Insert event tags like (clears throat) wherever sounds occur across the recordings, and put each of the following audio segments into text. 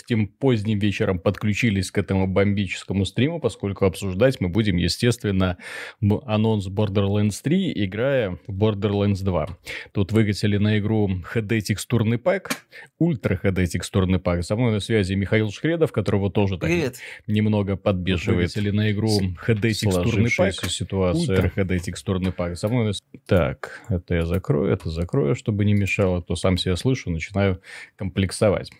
с тем поздним вечером подключились к этому бомбическому стриму, поскольку обсуждать мы будем, естественно, анонс Borderlands 3, играя в Borderlands 2. Тут выкатили на игру HD-текстурный пак, ультра HD-текстурный пак. Со мной на связи Михаил Шкредов, которого тоже так Привет. немного подбешивает. Выкатили на игру HD-текстурный пак, ситуация. ультра HD-текстурный пак. Со мной на... Так, это я закрою, это закрою, чтобы не мешало, то сам себя слышу, начинаю комплексовать.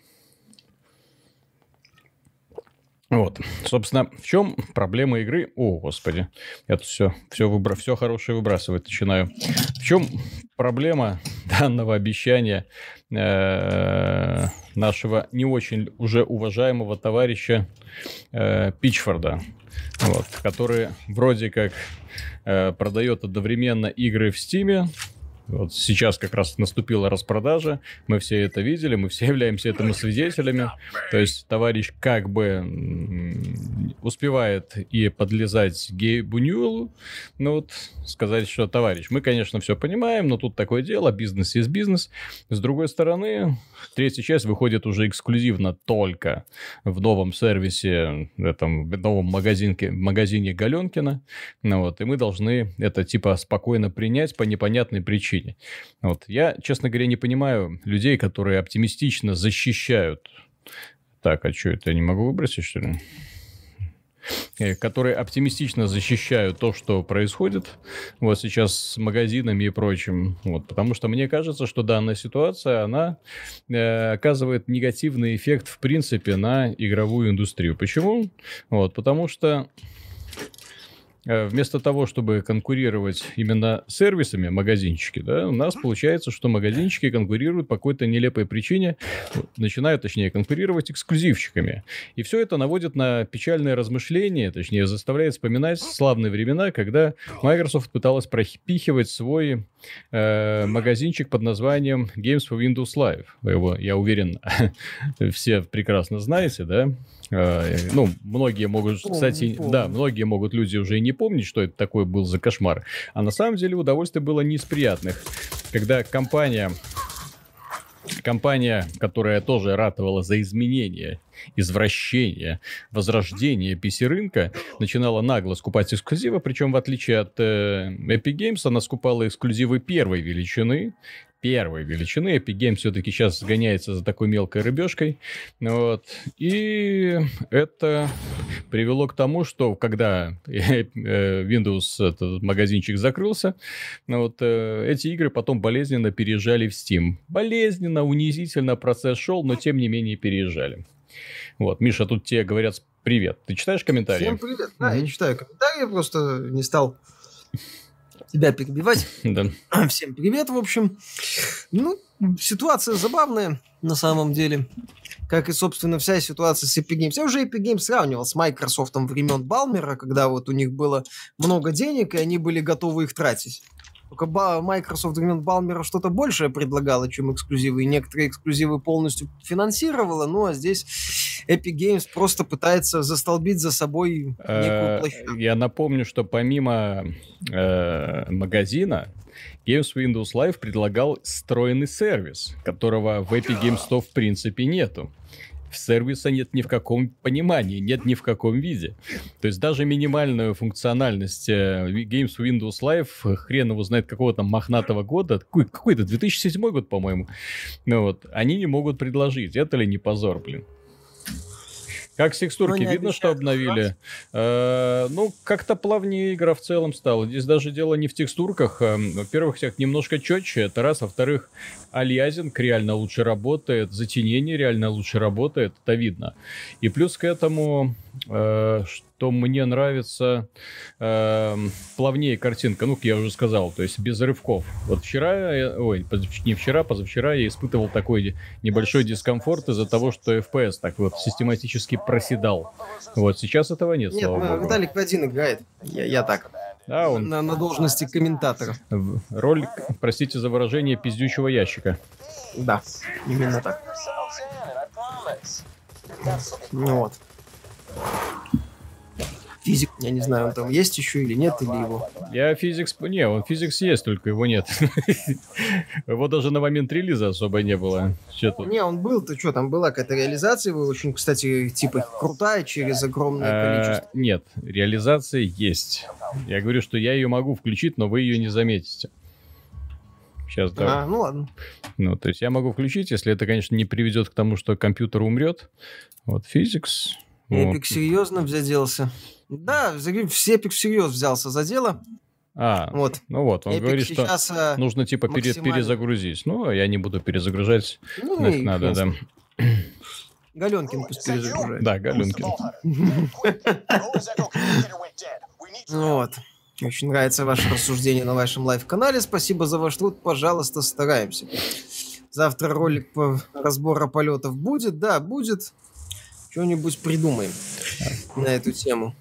Вот, собственно, в чем проблема игры? О, господи, я тут все, все, выбра... все хорошее выбрасывать начинаю. В чем проблема данного обещания э, нашего не очень уже уважаемого товарища э, Пичфорда, вот, который вроде как э, продает одновременно игры в Стиме, вот сейчас как раз наступила распродажа, мы все это видели, мы все (laughs) являемся этому свидетелями. То есть товарищ как бы успевает и подлезать Гейбу Ньюэллу, ну вот сказать, что товарищ, мы, конечно, все понимаем, но тут такое дело, бизнес есть бизнес. С другой стороны, третья часть выходит уже эксклюзивно только в новом сервисе, в этом в новом магазинке, магазине Галенкина, ну вот, и мы должны это типа спокойно принять по непонятной причине причине. Вот. Я, честно говоря, не понимаю людей, которые оптимистично защищают... Так, а что это, я не могу выбросить, что ли? Э, которые оптимистично защищают то, что происходит вот сейчас с магазинами и прочим. Вот, потому что мне кажется, что данная ситуация, она э, оказывает негативный эффект, в принципе, на игровую индустрию. Почему? Вот, потому что вместо того, чтобы конкурировать именно сервисами магазинчики, да, у нас получается, что магазинчики конкурируют по какой-то нелепой причине, начинают, точнее, конкурировать эксклюзивчиками. И все это наводит на печальное размышление, точнее, заставляет вспоминать славные времена, когда Microsoft пыталась пропихивать свой э, магазинчик под названием Games for Windows Live. Вы его, я уверен, (laughs) все прекрасно знаете, да? Э, ну, многие могут, помню, кстати, помню. да, многие могут люди уже и не помнить, что это такое был за кошмар. А на самом деле удовольствие было не из приятных. Когда компания компания, которая тоже ратовала за изменения, извращение, возрождение PC-рынка, начинала нагло скупать эксклюзивы, причем в отличие от э, Epic Games, она скупала эксклюзивы первой величины, первой величины. Epic Games все-таки сейчас сгоняется за такой мелкой рыбешкой. Вот. И это привело к тому, что когда э, Windows этот магазинчик закрылся, вот, э, эти игры потом болезненно переезжали в Steam. Болезненно, унизительно процесс шел, но тем не менее переезжали. Вот, Миша, тут тебе говорят привет. Ты читаешь комментарии? Всем привет. Да, mm-hmm. я читаю комментарии, просто не стал тебя перебивать. (laughs) Да. (clears throat) Всем привет, в общем. Ну, ситуация забавная на самом деле. Как и, собственно, вся ситуация с Epic Games. Я уже Epic Games сравнивал с Microsoft времен Балмера, когда вот у них было много денег, и они были готовы их тратить. Только Microsoft времен Балмера что-то большее предлагала, чем эксклюзивы. И некоторые эксклюзивы полностью финансировала, ну а здесь Epic Games просто пытается застолбить за собой некую э, площадку. Я напомню, что помимо э, магазина, Games Windows Live предлагал встроенный сервис, которого в Epic Games 100 в принципе нету сервиса нет ни в каком понимании, нет ни в каком виде. То есть даже минимальную функциональность э, Games Windows Live, хрен его знает какого там мохнатого года, какой, какой-то 2007 год, по-моему, ну вот, они не могут предложить. Это ли не позор, блин? Как с текстурки ну, видно, что обновили. Э, ну, как-то плавнее игра в целом стала. Здесь даже дело не в текстурках. Э, во-первых, всех немножко четче, это раз. Во-вторых, алиязинг реально лучше работает, затенение реально лучше работает, это видно. И плюс к этому, э, что мне нравится, э, плавнее картинка, ну, я уже сказал, то есть без рывков. Вот вчера, ой, не вчера, позавчера я испытывал такой небольшой дискомфорт из-за того, что FPS так вот систематически проседал. Вот сейчас этого нет, нет слава богу. Виталик один играет, я, я так. Да, он... на, на должности комментатора. Роль, простите за выражение, пиздючего ящика. Да, именно так. Ну вот. Физик, я не знаю, он там есть еще или нет, или его. Я физикс... Не, он физикс есть, только его нет. (laughs) Его даже на момент релиза особо не было. Не, он был, ты что, там была какая-то реализация, его очень, кстати, типа крутая через огромное а, количество. Нет, реализация есть. Я говорю, что я ее могу включить, но вы ее не заметите. Сейчас, да. А, ну ладно. Ну, то есть я могу включить, если это, конечно, не приведет к тому, что компьютер умрет. Вот, физикс. Эпик вот. серьезно взяделся. Да, все Эпик всерьез взялся за дело. А, вот. ну вот, он Epic говорит, что э, нужно типа максимально... перезагрузить. Ну, я не буду перезагружать. Ну, Нафиг надо, да. (clears throat) Галенкин пусть перезагружает. Да, Галенкин. (laughs) Вот. Очень нравится ваше рассуждение на вашем live-канале. Спасибо за ваш труд. Пожалуйста, стараемся. Завтра ролик по разбору полетов будет? Да, будет. Что-нибудь придумаем на эту тему.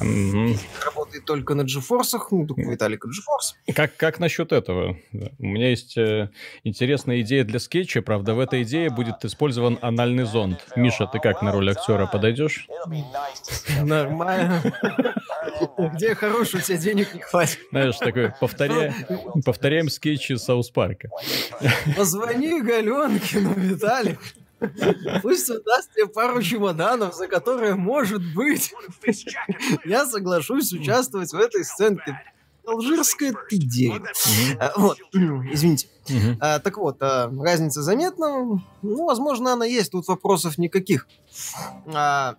Угу. Работает только на GeForce, ну, только Виталика GeForce. Как, как насчет этого? У меня есть э, интересная идея для скетча, правда, в этой идее будет использован анальный зонд. Миша, ты как на роль актера подойдешь? Нормально. Где хороший, у тебя денег не хватит. Знаешь, такой, повторяем скетчи Саус Парка. Позвони Галенкину, Виталик. (laughs) Пусть он даст тебе пару чемоданов, за которые, может быть, (laughs) я соглашусь участвовать в этой сценке. Алжирская ты дерево. А, вот, извините. А, так вот, а, разница заметна. Ну, возможно, она есть, тут вопросов никаких. А,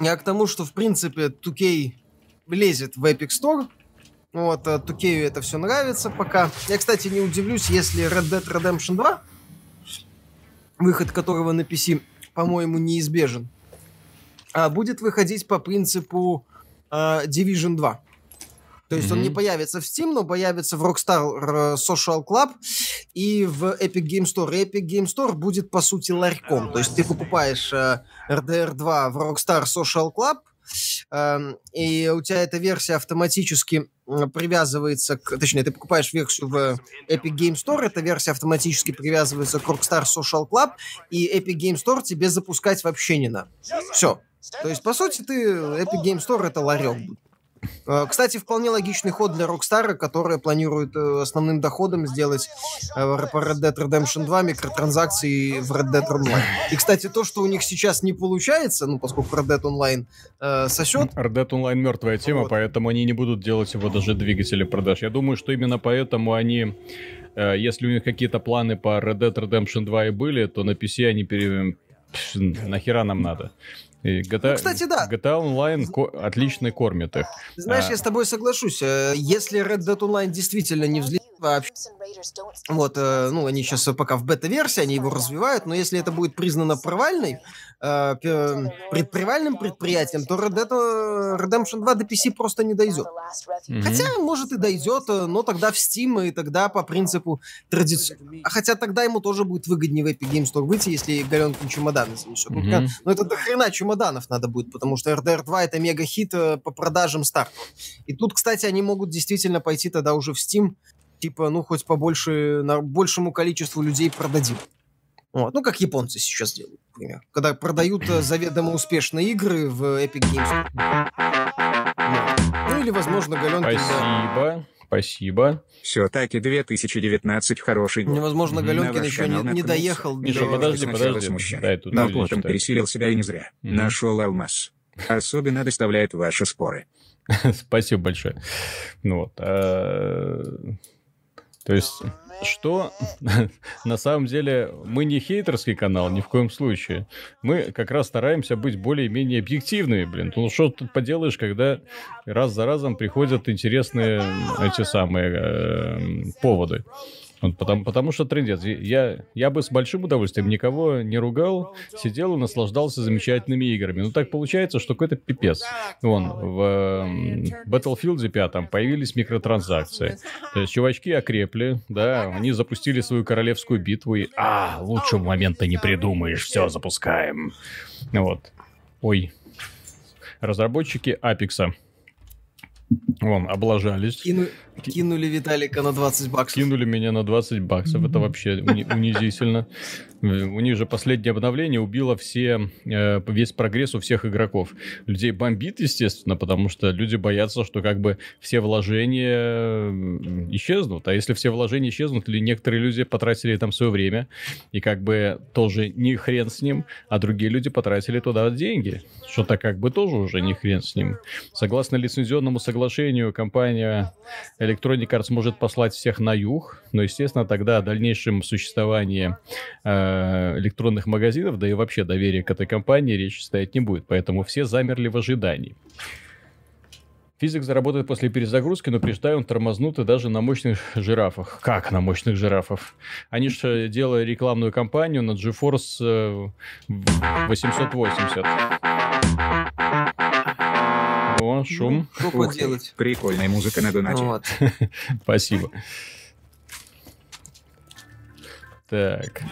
я к тому, что, в принципе, 2K влезет в Epic Store, вот, 2K это все нравится пока. Я, кстати, не удивлюсь, если Red Dead Redemption 2 выход которого на PC, по-моему, неизбежен, а будет выходить по принципу э, Division 2. То есть mm-hmm. он не появится в Steam, но появится в Rockstar Social Club и в Epic Game Store. И Epic Game Store будет, по сути, ларьком. То есть ты покупаешь э, RDR 2 в Rockstar Social Club, Эм, и у тебя эта версия автоматически привязывается к... Точнее, ты покупаешь версию в Epic Game Store, эта версия автоматически привязывается к Rockstar Social Club, и Epic Game Store тебе запускать вообще не надо. Все. То есть, по сути, ты Epic Game Store это ларек кстати, вполне логичный ход для Rockstar, которая планирует э, основным доходом сделать э, по Red Dead Redemption 2 микротранзакции в Red Dead Online. И, кстати, то, что у них сейчас не получается, ну, поскольку Red Dead Online э, сосет... Red Dead Online мертвая тема, вот. поэтому они не будут делать его даже двигатели продаж. Я думаю, что именно поэтому они если у них какие-то планы по Red Dead Redemption 2 и были, то на PC они пере... Нахера нам надо? И GTA, ну, кстати, да. GTA Online ко- отлично кормит их. Знаешь, а... я с тобой соглашусь. Э, если Red Dead Online действительно не взлетит вообще... Вот, э, ну, они сейчас пока в бета-версии, они его развивают, но если это будет признано провальной, э, предпривальным предприятием, то Red Dead Redemption 2 до PC просто не дойдет. Mm-hmm. Хотя, может, и дойдет, но тогда в Steam, и тогда по принципу традиции. А хотя тогда ему тоже будет выгоднее в Epic Games Store выйти, если Галенкин чемоданы занесет. Mm-hmm. Но это до хрена чемоданов надо будет, потому что RDR 2 это мега-хит по продажам старт. И тут, кстати, они могут действительно пойти тогда уже в Steam типа, ну, хоть побольше, на большему количеству людей продадим. Вот. Ну, как японцы сейчас делают, например. Когда продают э, заведомо успешные игры в Epic Games. Ну, или, возможно, Галенкин... Спасибо. Да. Спасибо. Все-таки 2019 хороший год. Невозможно, Галенкин еще не, не доехал. Миша, до... подожди, подожди. Дай, тут Но плотом пересилил себя и не зря. Mm-hmm. Нашел алмаз. Особенно доставляет ваши споры. (laughs) Спасибо большое. Ну вот. То есть, что (laughs) на самом деле мы не хейтерский канал, ни в коем случае. Мы как раз стараемся быть более-менее объективными, блин. Ну что тут поделаешь, когда раз за разом приходят интересные эти самые э, поводы. Вот потому, потому что трендец. Я, я бы с большим удовольствием никого не ругал, сидел и наслаждался замечательными играми. Но так получается, что какой-то пипец. Вон, в Battlefield 5 появились микротранзакции. То есть чувачки окрепли, да, они запустили свою королевскую битву и... А, лучшего момента не придумаешь, все, запускаем. Вот. Ой. Разработчики Апекса Вон, облажались. Кину, Кинули Виталика на 20 баксов. Кинули меня на 20 баксов. Это вообще (laughs) унизительно. У них же последнее обновление убило все, э, весь прогресс у всех игроков. Людей бомбит, естественно, потому что люди боятся, что как бы все вложения исчезнут. А если все вложения исчезнут, или некоторые люди потратили там свое время, и как бы тоже не хрен с ним, а другие люди потратили туда деньги. Что-то как бы тоже уже не хрен с ним. Согласно лицензионному соглашению, компания Electronic Arts может послать всех на юг, но, естественно, тогда о дальнейшем существовании э, электронных магазинов, да и вообще доверия к этой компании речи стоять не будет, поэтому все замерли в ожидании. Физик заработает после перезагрузки, но преждаю, он тормознут и даже на мощных жирафах. Как на мощных жирафах? Они же делали рекламную кампанию на GeForce 880. О, шум. Ну, что поделать? Прикольная музыка на донате. Вот. (laughs) Спасибо. Так.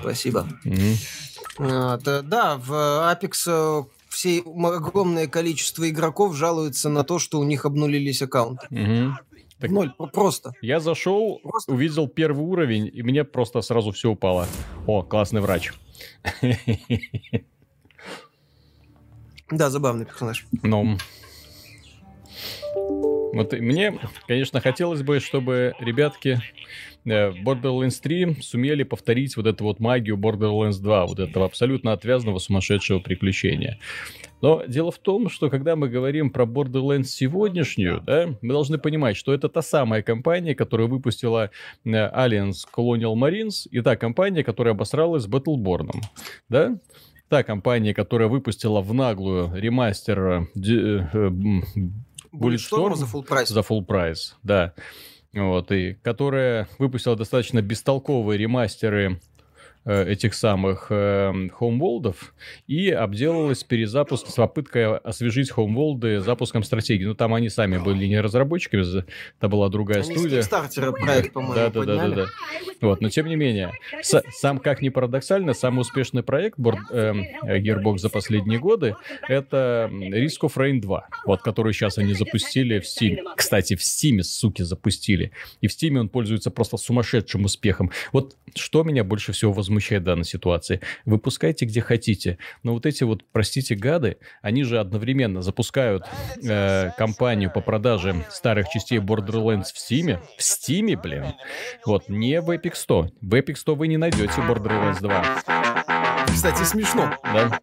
Спасибо. Угу. А, да, в Apex э, все огромное количество игроков жалуются на то, что у них обнулились аккаунты. Угу. Так Ноль, просто. Я зашел, просто. увидел первый уровень, и мне просто сразу все упало. О, классный врач. (laughs) Да, забавный персонаж. Ну. Вот мне, конечно, хотелось бы, чтобы ребятки Э, Borderlands 3 сумели повторить вот эту вот магию Borderlands 2, вот этого абсолютно отвязного сумасшедшего приключения. Но дело в том, что когда мы говорим про Borderlands сегодняшнюю, да, мы должны понимать, что это та самая компания, которая выпустила э, Alliance Colonial Marines, и та компания, которая обосралась с Battleborn, да? Та компания, которая выпустила в наглую ремастер э, э, Bulletstorm за full price. За full price, да. Вот, и которая выпустила достаточно бестолковые ремастеры Э, этих самых э, хоумволдов и обделалась перезапуск с попыткой освежить хоумволды запуском стратегии. Ну, там они сами были не разработчиками, это была другая они студия. стартера проект, по-моему, да, да, да, да, да. Вот, но тем не менее, с, сам как ни парадоксально, самый успешный проект Board, э, Gearbox за последние годы это Risk of Rain 2, вот, который сейчас они запустили в Steam. Кстати, в Steam, суки, запустили. И в Steam он пользуется просто сумасшедшим успехом. Вот что меня больше всего возмущает возмущает в данной ситуации. Выпускайте где хотите. Но вот эти вот, простите, гады, они же одновременно запускают э, кампанию по продаже старых частей Borderlands в Steam. В Steam, блин. Вот, не в Epic 100. В Epic 100 вы не найдете Borderlands 2. Кстати, смешно. Да.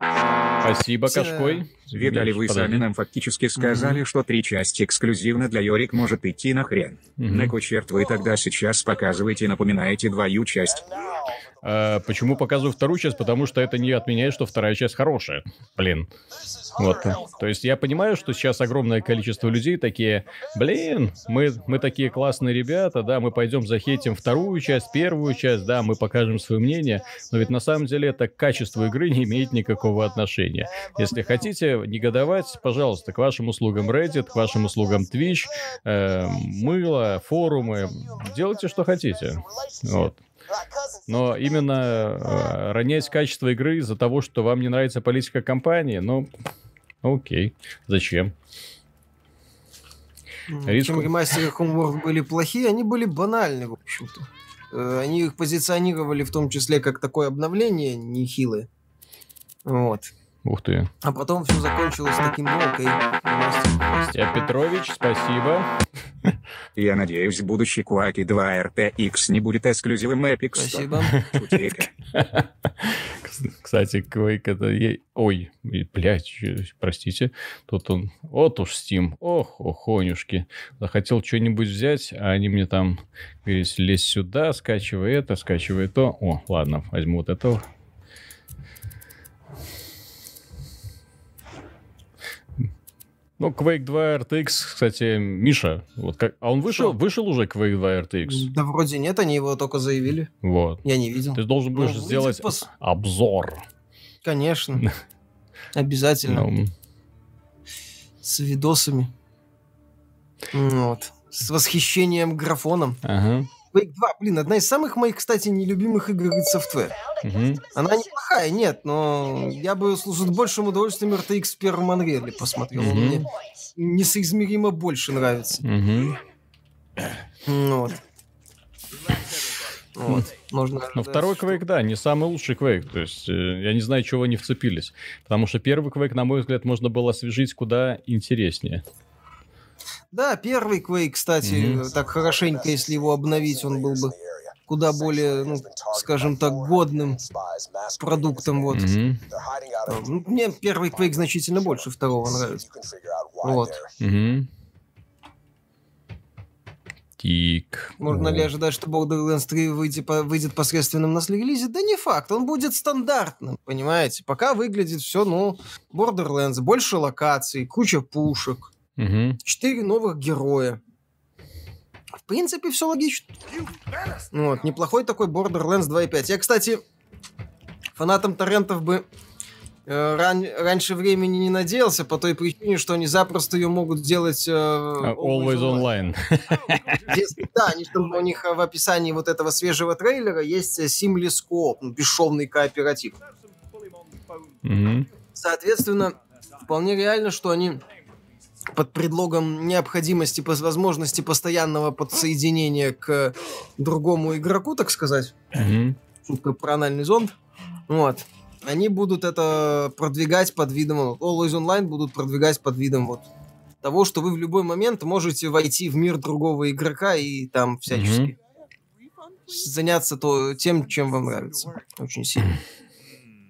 Спасибо, Кашкой. Видали, вы сами нам фактически сказали, mm-hmm. что три части эксклюзивно для Йорик может идти на хрен. Mm-hmm. На кой черт вы тогда сейчас показываете и напоминаете двою часть? А, почему показываю вторую часть? Потому что это не отменяет, что вторая часть хорошая. Блин. Вот. То есть я понимаю, что сейчас огромное количество людей такие, блин, мы, мы такие классные ребята, да, мы пойдем захейтим вторую часть, первую часть, да, мы покажем свое мнение, но ведь на самом деле это к качеству игры не имеет никакого отношения. Если хотите негодовать, пожалуйста, к вашим услугам Reddit, к вашим услугам Twitch, э, мыло, форумы, делайте, что хотите. Вот. Но именно э, ронять качество игры из-за того, что вам не нравится политика компании, ну, окей, зачем? Риск... Чем ремастеры Homeworld были плохие, они были банальны, в общем-то. Э, они их позиционировали в том числе как такое обновление нехилое. Вот. Ух ты. А потом все закончилось таким, окей. Костя Петрович, спасибо. Я надеюсь, будущий Quake 2 RTX не будет эксклюзивом Epic. Спасибо. Кстати, Quake это... Ой, блядь, простите. Тут он... Вот уж Steam. Ох, охонюшки. Захотел что-нибудь взять, а они мне там говорят, лезь сюда, скачивай это, скачивай то. О, ладно, возьму вот это Ну, Quake 2 RTX, кстати, Миша, вот как... А он вышел, Что? вышел уже Quake 2 RTX? Да вроде нет, они его только заявили. Вот. Я не видел. Ты должен будешь ну, сделать пос... обзор. Конечно. (laughs) Обязательно. Ну... С видосами. Вот. С восхищением графоном. Ага. Quake 2, блин, одна из самых моих, кстати, нелюбимых игр id Software. Угу. Она неплохая, нет, но я бы с большим удовольствием RTX в первом Unreal посмотрел. Угу. Он мне несоизмеримо больше нравится. Угу. Вот. Вот. Можно Но второй Quake, да, не самый лучший Quake. То есть, э, я не знаю, чего они вцепились. Потому что первый Quake, на мой взгляд, можно было освежить куда интереснее. Да, первый Quake, кстати, mm-hmm. так хорошенько, если его обновить, он был бы куда более, ну, скажем так, годным продуктом. Вот. Mm-hmm. Мне первый Quake значительно больше второго нравится. Вот. Mm-hmm. Тик. Можно ли ожидать, что Borderlands 3 выйдет, по, выйдет посредственным на релизе? Да не факт, он будет стандартным, понимаете? Пока выглядит все, ну, Borderlands, больше локаций, куча пушек, угу. четыре новых героя. В принципе, все логично. Вот, неплохой такой Borderlands 2.5. Я, кстати, фанатам торрентов бы Э, ран, раньше времени не надеялся по той причине, что они запросто ее могут сделать э, uh, always online. (laughs) да, они, там, у них в описании вот этого свежего трейлера есть Seamless Coop, ну, бесшовный кооператив. Mm-hmm. Соответственно, вполне реально, что они под предлогом необходимости, возможности постоянного подсоединения к другому игроку, так сказать, mm-hmm. про анальный зонд, вот, они будут это продвигать под видом, Always Online будут продвигать под видом вот того, что вы в любой момент можете войти в мир другого игрока и там всячески mm-hmm. заняться то, тем, чем вам нравится. Очень сильно.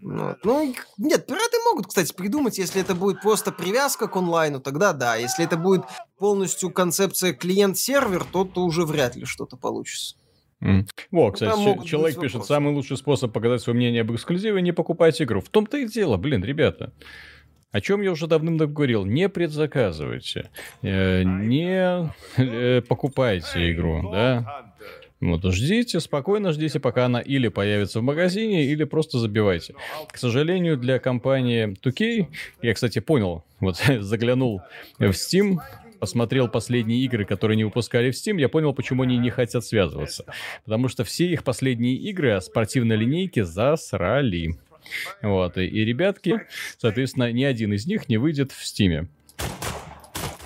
Вот. Ну, нет, пираты могут, кстати, придумать, если это будет просто привязка к онлайну, тогда да. Если это будет полностью концепция клиент-сервер, то, то уже вряд ли что-то получится. Mm. Во, кстати, человек пишет, самый лучший способ показать свое мнение об эксклюзиве не покупать игру. В том-то и дело, блин, ребята. О чем я уже давным-давно говорил, не предзаказывайте, э, не э, покупайте игру, да. Вот, ждите, спокойно ждите, пока она или появится в магазине, или просто забивайте. К сожалению, для компании 2K, я, кстати, понял, вот (laughs) заглянул в Steam, посмотрел последние игры, которые не выпускали в Steam, я понял, почему они не хотят связываться. Потому что все их последние игры о спортивной линейке засрали. Вот, и, и ребятки, соответственно, ни один из них не выйдет в Стиме.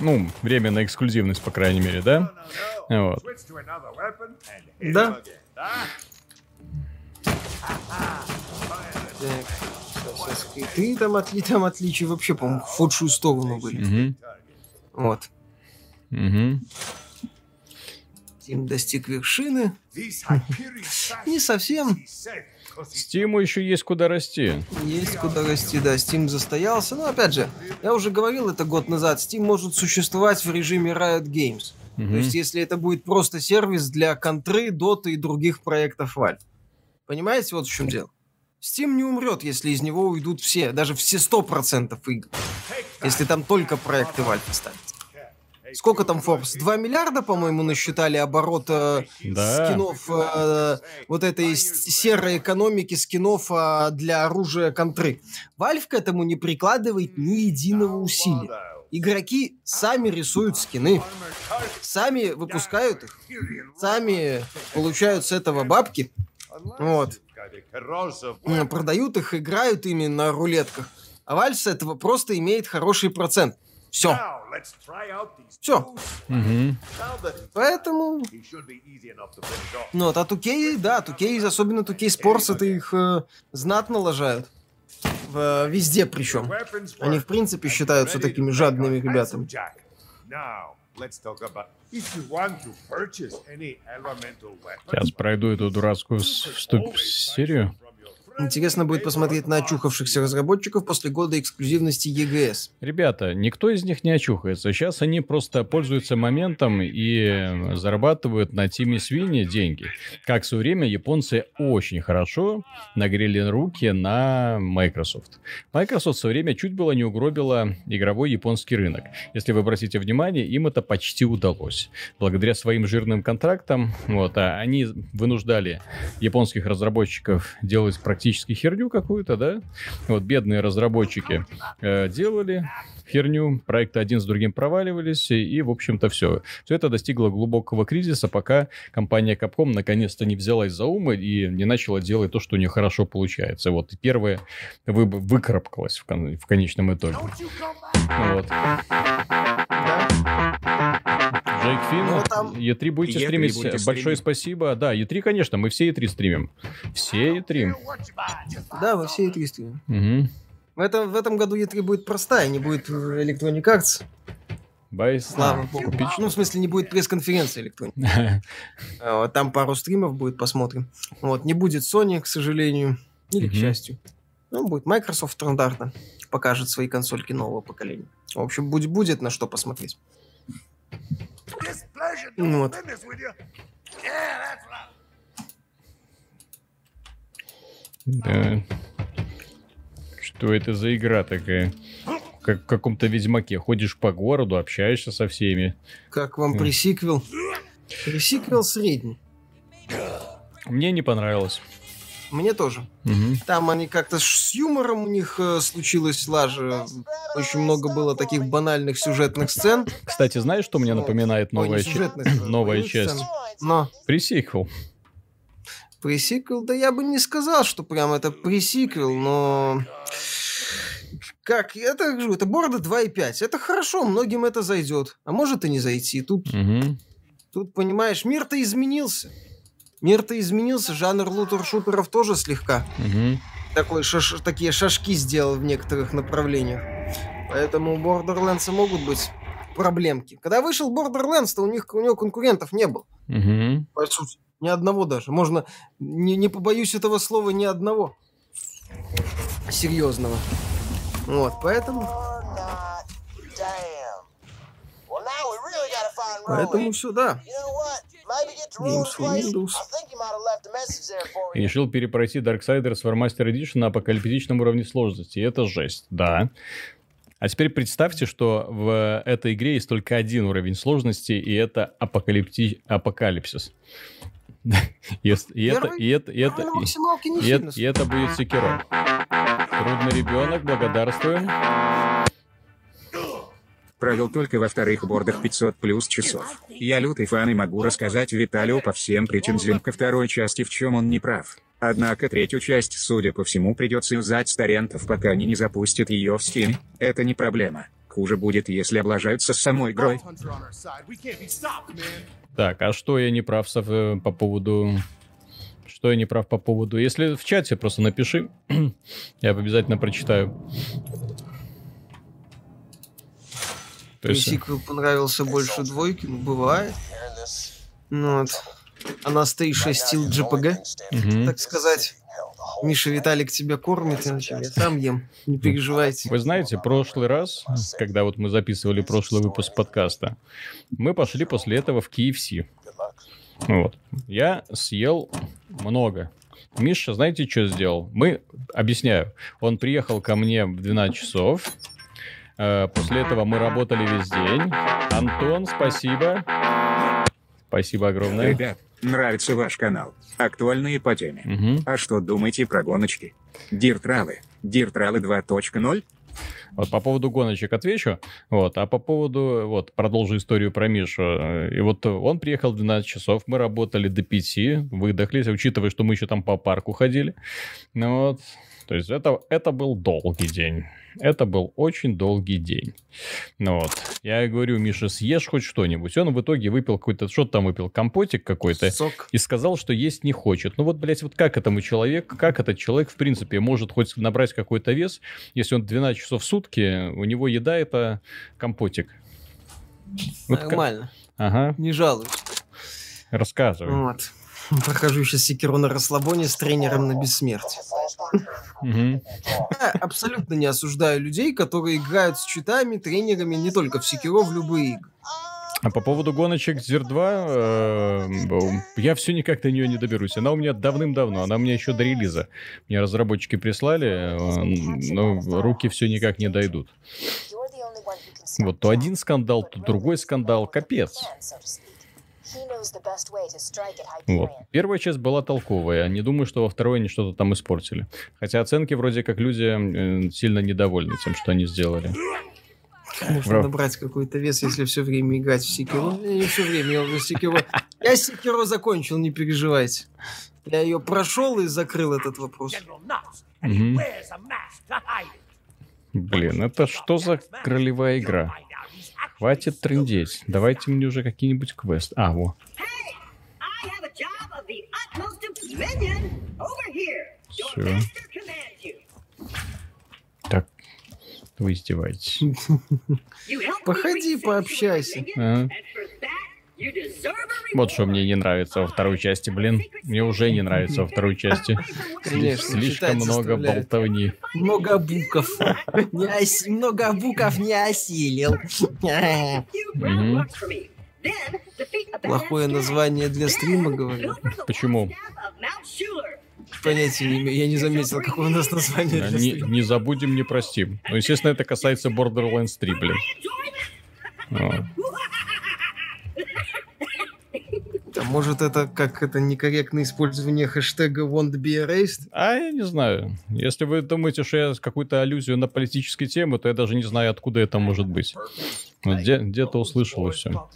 Ну, временная эксклюзивность, по крайней мере, да? Вот. Да. Ты там, отли, там отличия вообще, по-моему, в худшую сторону были. Угу. Вот. Угу. Steam достиг вершины. Не совсем. Стиму еще есть куда расти. Есть куда расти, да. Steam застоялся. Но опять же, я уже говорил это год назад. Steam может существовать в режиме Riot Games. Угу. То есть, если это будет просто сервис для контры, доты и других проектов Valve. Понимаете, вот в чем дело. Steam не умрет, если из него уйдут все, даже все 100% игр. Если там только проекты Valve останется. Сколько там Forbes? 2 миллиарда, по-моему, насчитали оборот э, да. скинов э, вот этой серой экономики скинов э, для оружия контры. Valve к этому не прикладывает ни единого усилия. Игроки сами рисуют скины, сами выпускают их, сами получают с этого бабки. Вот. Продают их, играют ими на рулетках. А Valve с этого просто имеет хороший процент. Все. Все. Угу. Поэтому... Ну, вот, а Тукей, да, Тукей, особенно Тукей Спорс, это их э, знатно лажают. В, везде причем. Они, в принципе, считаются такими жадными ребятами. Сейчас пройду эту дурацкую серию. Интересно будет посмотреть на очухавшихся разработчиков после года эксклюзивности EGS. Ребята, никто из них не очухается. Сейчас они просто пользуются моментом и зарабатывают на Тиме Свине деньги. Как в свое время японцы очень хорошо нагрели руки на Microsoft. Microsoft в свое время чуть было не угробила игровой японский рынок. Если вы обратите внимание, им это почти удалось. Благодаря своим жирным контрактам, вот, а они вынуждали японских разработчиков делать практически фактически херню какую-то, да? Вот бедные разработчики э, делали херню, проекты один с другим проваливались, и, и в общем-то, все. Все это достигло глубокого кризиса, пока компания Capcom наконец-то не взялась за ум и не начала делать то, что у нее хорошо получается. Вот, и первое вы, выкарабкалось в, кон, в конечном итоге. Вот. Джейк Финн, ну, там... E3 будете E3 стримить. Будете Большое стримить. спасибо. Да, E3, конечно, мы все E3 стримим. Все E3. Да, мы все E3 стримим. Угу. В этом, в этом году E3 будет простая, не будет Electronic Arts. Бай, Слава богу. Купить. Ну, в смысле, не будет пресс-конференции электронной. (laughs) Там пару стримов будет, посмотрим. Вот, не будет Sony, к сожалению, или к счастью. Ну, будет Microsoft стандартно. Покажет свои консольки нового поколения. В общем, будет, будет на что посмотреть. Вот. Да. Что это за игра такая? Как в каком-то Ведьмаке. Ходишь по городу, общаешься со всеми. Как вам пресиквел? Пресиквел средний. Мне не понравилось. Мне тоже. Угу. Там они как-то с юмором у них э, случилось лажа. Очень много было таких банальных сюжетных сцен. Кстати, знаешь, что мне напоминает новая, Ой, ч... новая часть? Но. Пресиквел. Пресиквел? Да я бы не сказал, что прям это пресиквел, но... Как? Это, это борда 2.5. Это хорошо, многим это зайдет. А может и не зайти. Тут, угу. тут понимаешь, мир-то изменился. Мир-то изменился, жанр лутер-шутеров тоже слегка. Угу. Такой шаш, такие шашки сделал в некоторых направлениях. Поэтому у Borderlands могут быть проблемки. Когда вышел Borderlands, то у них у него конкурентов не было. Угу. По сути. Ни одного даже. Можно, не, не побоюсь этого слова, ни одного серьезного. Вот, поэтому... Поэтому все, да. Games for Windows. решил перепройти Darksiders War Master Edition на апокалиптичном уровне сложности. И это жесть, да. А теперь представьте, что в этой игре есть только один уровень сложности, и это апокалипти... апокалипсис. (laughs) И это, и это, и это, и это, и это будет Секиро. Трудный ребенок, благодарствуем. Провел только во вторых бордах 500 плюс часов. Я лютый фан и могу рассказать Виталию по всем претензиям ко второй части, в чем он не прав. Однако третью часть, судя по всему, придется юзать с торрентов, пока они не запустят ее в Steam. Это не проблема. Хуже будет, если облажаются с самой игрой. Так, а что я не прав э, по поводу... Что я не прав по поводу... Если в чате просто напиши, (clears throat) я обязательно прочитаю. То есть... сиквел понравился больше двойки, ну, бывает. Ну, вот. Анастейша стил JPG, угу. так сказать. Миша Виталик тебя кормит, иначе я сам ем. Не переживайте. Вы знаете, прошлый раз, когда вот мы записывали прошлый выпуск подкаста, мы пошли после этого в KFC. Вот. Я съел много. Миша, знаете, что сделал? Мы, объясняю, он приехал ко мне в 12 часов, после этого мы работали весь день. Антон, спасибо. Спасибо огромное. Ребят, нравится ваш канал. Актуальные по теме. Угу. А что думаете про гоночки? Диртралы. Диртралы 2.0? Вот по поводу гоночек отвечу. Вот, а по поводу, вот, продолжу историю про Мишу. И вот он приехал в 12 часов, мы работали до 5, выдохлись, учитывая, что мы еще там по парку ходили. Ну вот, то есть это, это был долгий день. Это был очень долгий день. Ну вот. Я говорю, Миша, съешь хоть что-нибудь. Он в итоге выпил какой-то, что там выпил, компотик какой-то. Сок. И сказал, что есть не хочет. Ну вот, блядь, вот как этому человек, как этот человек, в принципе, может хоть набрать какой-то вес, если он 12 часов в сутки, у него еда это компотик. Вот Нормально. Как... Ага. Не жалуюсь. Рассказывай. Вот. (laughs) Прохожу сейчас секиру на расслабоне с тренером на бессмертие. Я абсолютно не осуждаю людей, которые играют с читами, тренерами не только в секиро, в любые игры. А по поводу гоночек Зир 2, э, я все никак до нее не доберусь. Она у меня давным-давно, она у меня еще до релиза. Мне разработчики прислали, э, но руки все никак не дойдут. Вот то один скандал, то другой скандал, капец. Вот. Первая часть была толковая. Не думаю, что во второй они что-то там испортили. Хотя оценки вроде как люди э, сильно недовольны тем, что они сделали. Можно Бро. набрать какой-то вес, если все время играть в Секиро. Не все время, я уже Секиро... Я Секиро закончил, не переживайте. Я ее прошел и закрыл этот вопрос. Угу. Блин, это что за кролевая игра? Хватит трындеть. Давайте мне уже какие-нибудь квесты. А, во. Все. Так, вы издеваетесь. Походи, пообщайся. А? Вот что мне не нравится во второй части, блин. Мне уже не нравится во второй части. Конечно, Слишком много болтовни. Много буков. Много буков не осилил. Плохое название для стрима, говорю. Почему? Понятия не имею. Я не заметил, какое у нас название. Не, не забудем, не простим. Ну, естественно, это касается Borderlands 3, блин. А может это как это некорректное использование хэштега won't be erased? А я не знаю. Если вы думаете, что я какую-то аллюзию на политические темы, то я даже не знаю, откуда это может быть. Где, где-то услышал и все.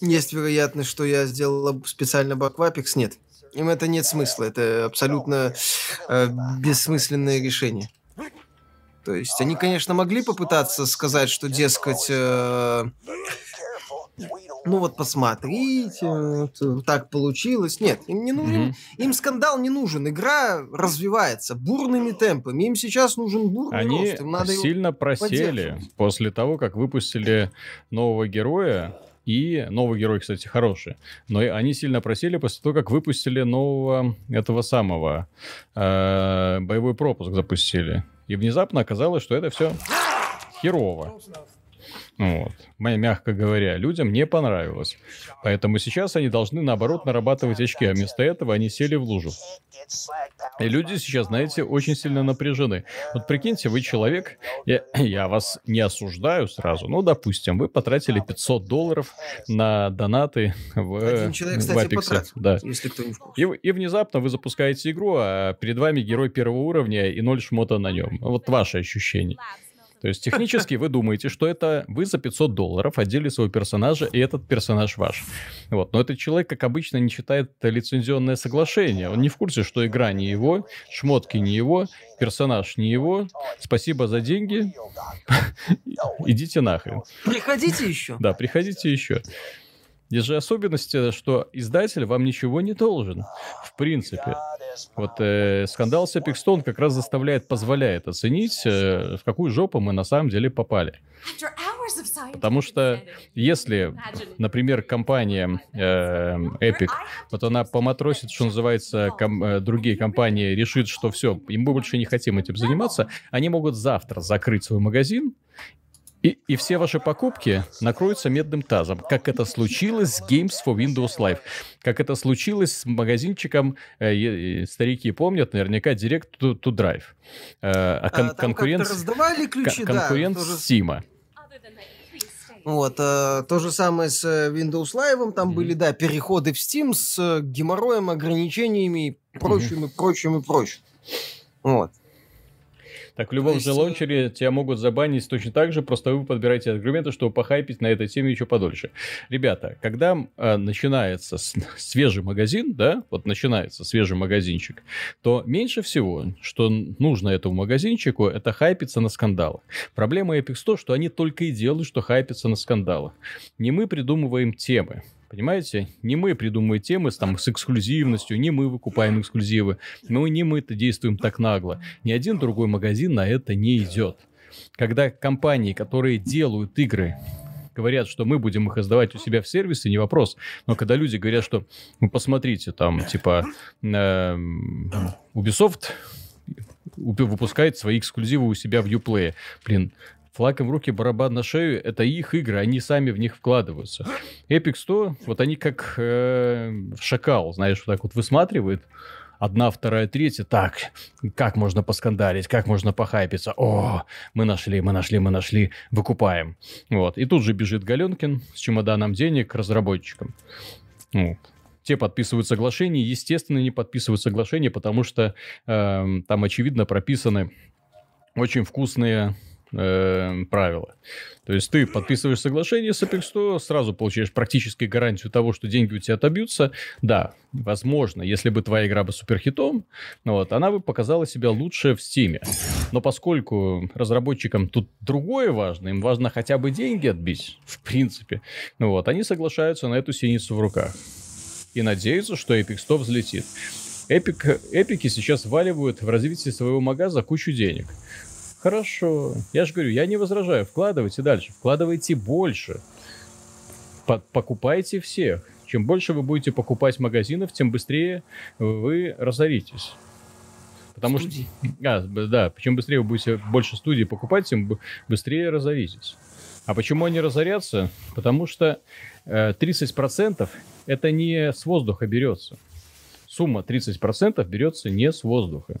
Есть вероятность, что я сделал специально баквапикс? Нет. Им это нет смысла. Это абсолютно э, бессмысленное решение. То есть они, конечно, могли попытаться сказать, что, дескать, э, ну вот посмотрите, вот, так получилось. Нет, им не нужен, mm-hmm. им скандал не нужен. Игра развивается бурными темпами. Им сейчас нужен бурный Они рост. Им надо сильно просели после того, как выпустили нового героя. И новый герой, кстати, хороший. Но они сильно просели после того, как выпустили нового этого самого э, боевой пропуск запустили. И внезапно оказалось, что это все херово. Вот. Мягко говоря, людям не понравилось. Поэтому сейчас они должны, наоборот, нарабатывать очки, а вместо этого они сели в лужу. И люди сейчас, знаете, очень сильно напряжены. Вот прикиньте, вы человек, я, (clears throat) я вас не осуждаю сразу, ну, допустим, вы потратили 500 долларов на донаты в, Один человек, кстати, в Apex. Потратил, да. если кто не в курсе. И, и внезапно вы запускаете игру, а перед вами герой первого уровня и ноль шмота на нем. Вот ваши ощущения. То есть технически вы думаете, что это вы за 500 долларов одели своего персонажа, и этот персонаж ваш. Вот. Но этот человек, как обычно, не читает лицензионное соглашение. Он не в курсе, что игра не его, шмотки не его, персонаж не его. Спасибо за деньги. (laughs) Идите нахрен. Приходите еще. Да, приходите еще. Есть же особенность, что издатель вам ничего не должен. В принципе. Вот э, скандал с Epic Stone как раз заставляет, позволяет оценить, э, в какую жопу мы на самом деле попали. Потому что если, например, компания э, Epic, вот она поматросит, что называется, ком, э, другие компании, решит, что все, им мы больше не хотим этим заниматься, они могут завтра закрыть свой магазин, и, и все ваши покупки накроются медным тазом, как это случилось с Games for Windows Live, как это случилось с магазинчиком, э, э, старики помнят, наверняка Direct to, to Drive. Э, а кон- а, конкурент, ключи, кон- конкурент да, Steam. Вот, э, то же самое с э, Windows Live, там mm-hmm. были, да, переходы в Steam с э, геморроем, ограничениями, прочим, mm-hmm. и прочим, и прочим. Вот. Так в любом есть... же лаунчере тебя могут забанить точно так же, просто вы подбираете аргументы, чтобы похайпить на этой теме еще подольше. Ребята, когда э, начинается с, свежий магазин, да, вот начинается свежий магазинчик, то меньше всего, что нужно этому магазинчику, это хайпиться на скандалах. Проблема Epic то, что они только и делают, что хайпятся на скандалах. Не мы придумываем темы. Понимаете? Не мы придумываем темы с, там, с эксклюзивностью, не мы выкупаем эксклюзивы, но не мы это действуем так нагло. Ни один другой магазин на это не идет. Когда компании, которые делают игры, говорят, что мы будем их издавать у себя в сервисе, не вопрос. Но когда люди говорят, что, ну, посмотрите, там, типа, э, Ubisoft выпускает свои эксклюзивы у себя в Uplay. Блин, флаг в руки, барабан на шею, это их игры, они сами в них вкладываются. Epic 100, вот они как э, шакал, знаешь, вот так вот высматривает, одна, вторая, третья. Так, как можно поскандалить, как можно похайпиться? О, мы нашли, мы нашли, мы нашли, выкупаем. Вот. И тут же бежит Галенкин с чемоданом денег к разработчикам. Вот те подписывают соглашение, естественно, не подписывают соглашение, потому что э, там, очевидно, прописаны очень вкусные э, правила. То есть ты подписываешь соглашение с Apex Store, сразу получаешь практически гарантию того, что деньги у тебя отобьются. Да, возможно, если бы твоя игра была суперхитом, ну вот, она бы показала себя лучше в Steam. Но поскольку разработчикам тут другое важно, им важно хотя бы деньги отбить, в принципе, ну вот, они соглашаются на эту синицу в руках. И надеются, что Epic Store взлетит. Эпик, эпики сейчас валивают в развитие своего магаза кучу денег. Хорошо. Я же говорю, я не возражаю. Вкладывайте дальше. Вкладывайте больше. По покупайте всех. Чем больше вы будете покупать магазинов, тем быстрее вы разоритесь. Потому студии. что... А, да, чем быстрее вы будете больше студий покупать, тем быстрее разоритесь. А почему они разорятся? Потому что э, 30% это не с воздуха берется. Сумма 30% берется не с воздуха.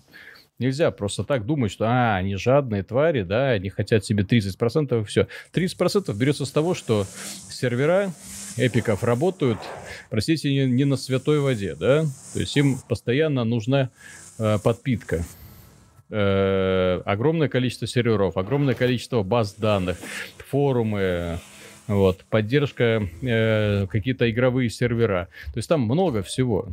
Нельзя просто так думать, что, а, они жадные твари, да, они хотят себе 30%, и все. 30% берется с того, что сервера эпиков работают, простите, не, не на святой воде, да, то есть им постоянно нужна э, подпитка. Э, огромное количество серверов, огромное количество баз данных, форумы, вот, поддержка, э, какие-то игровые сервера. То есть там много всего.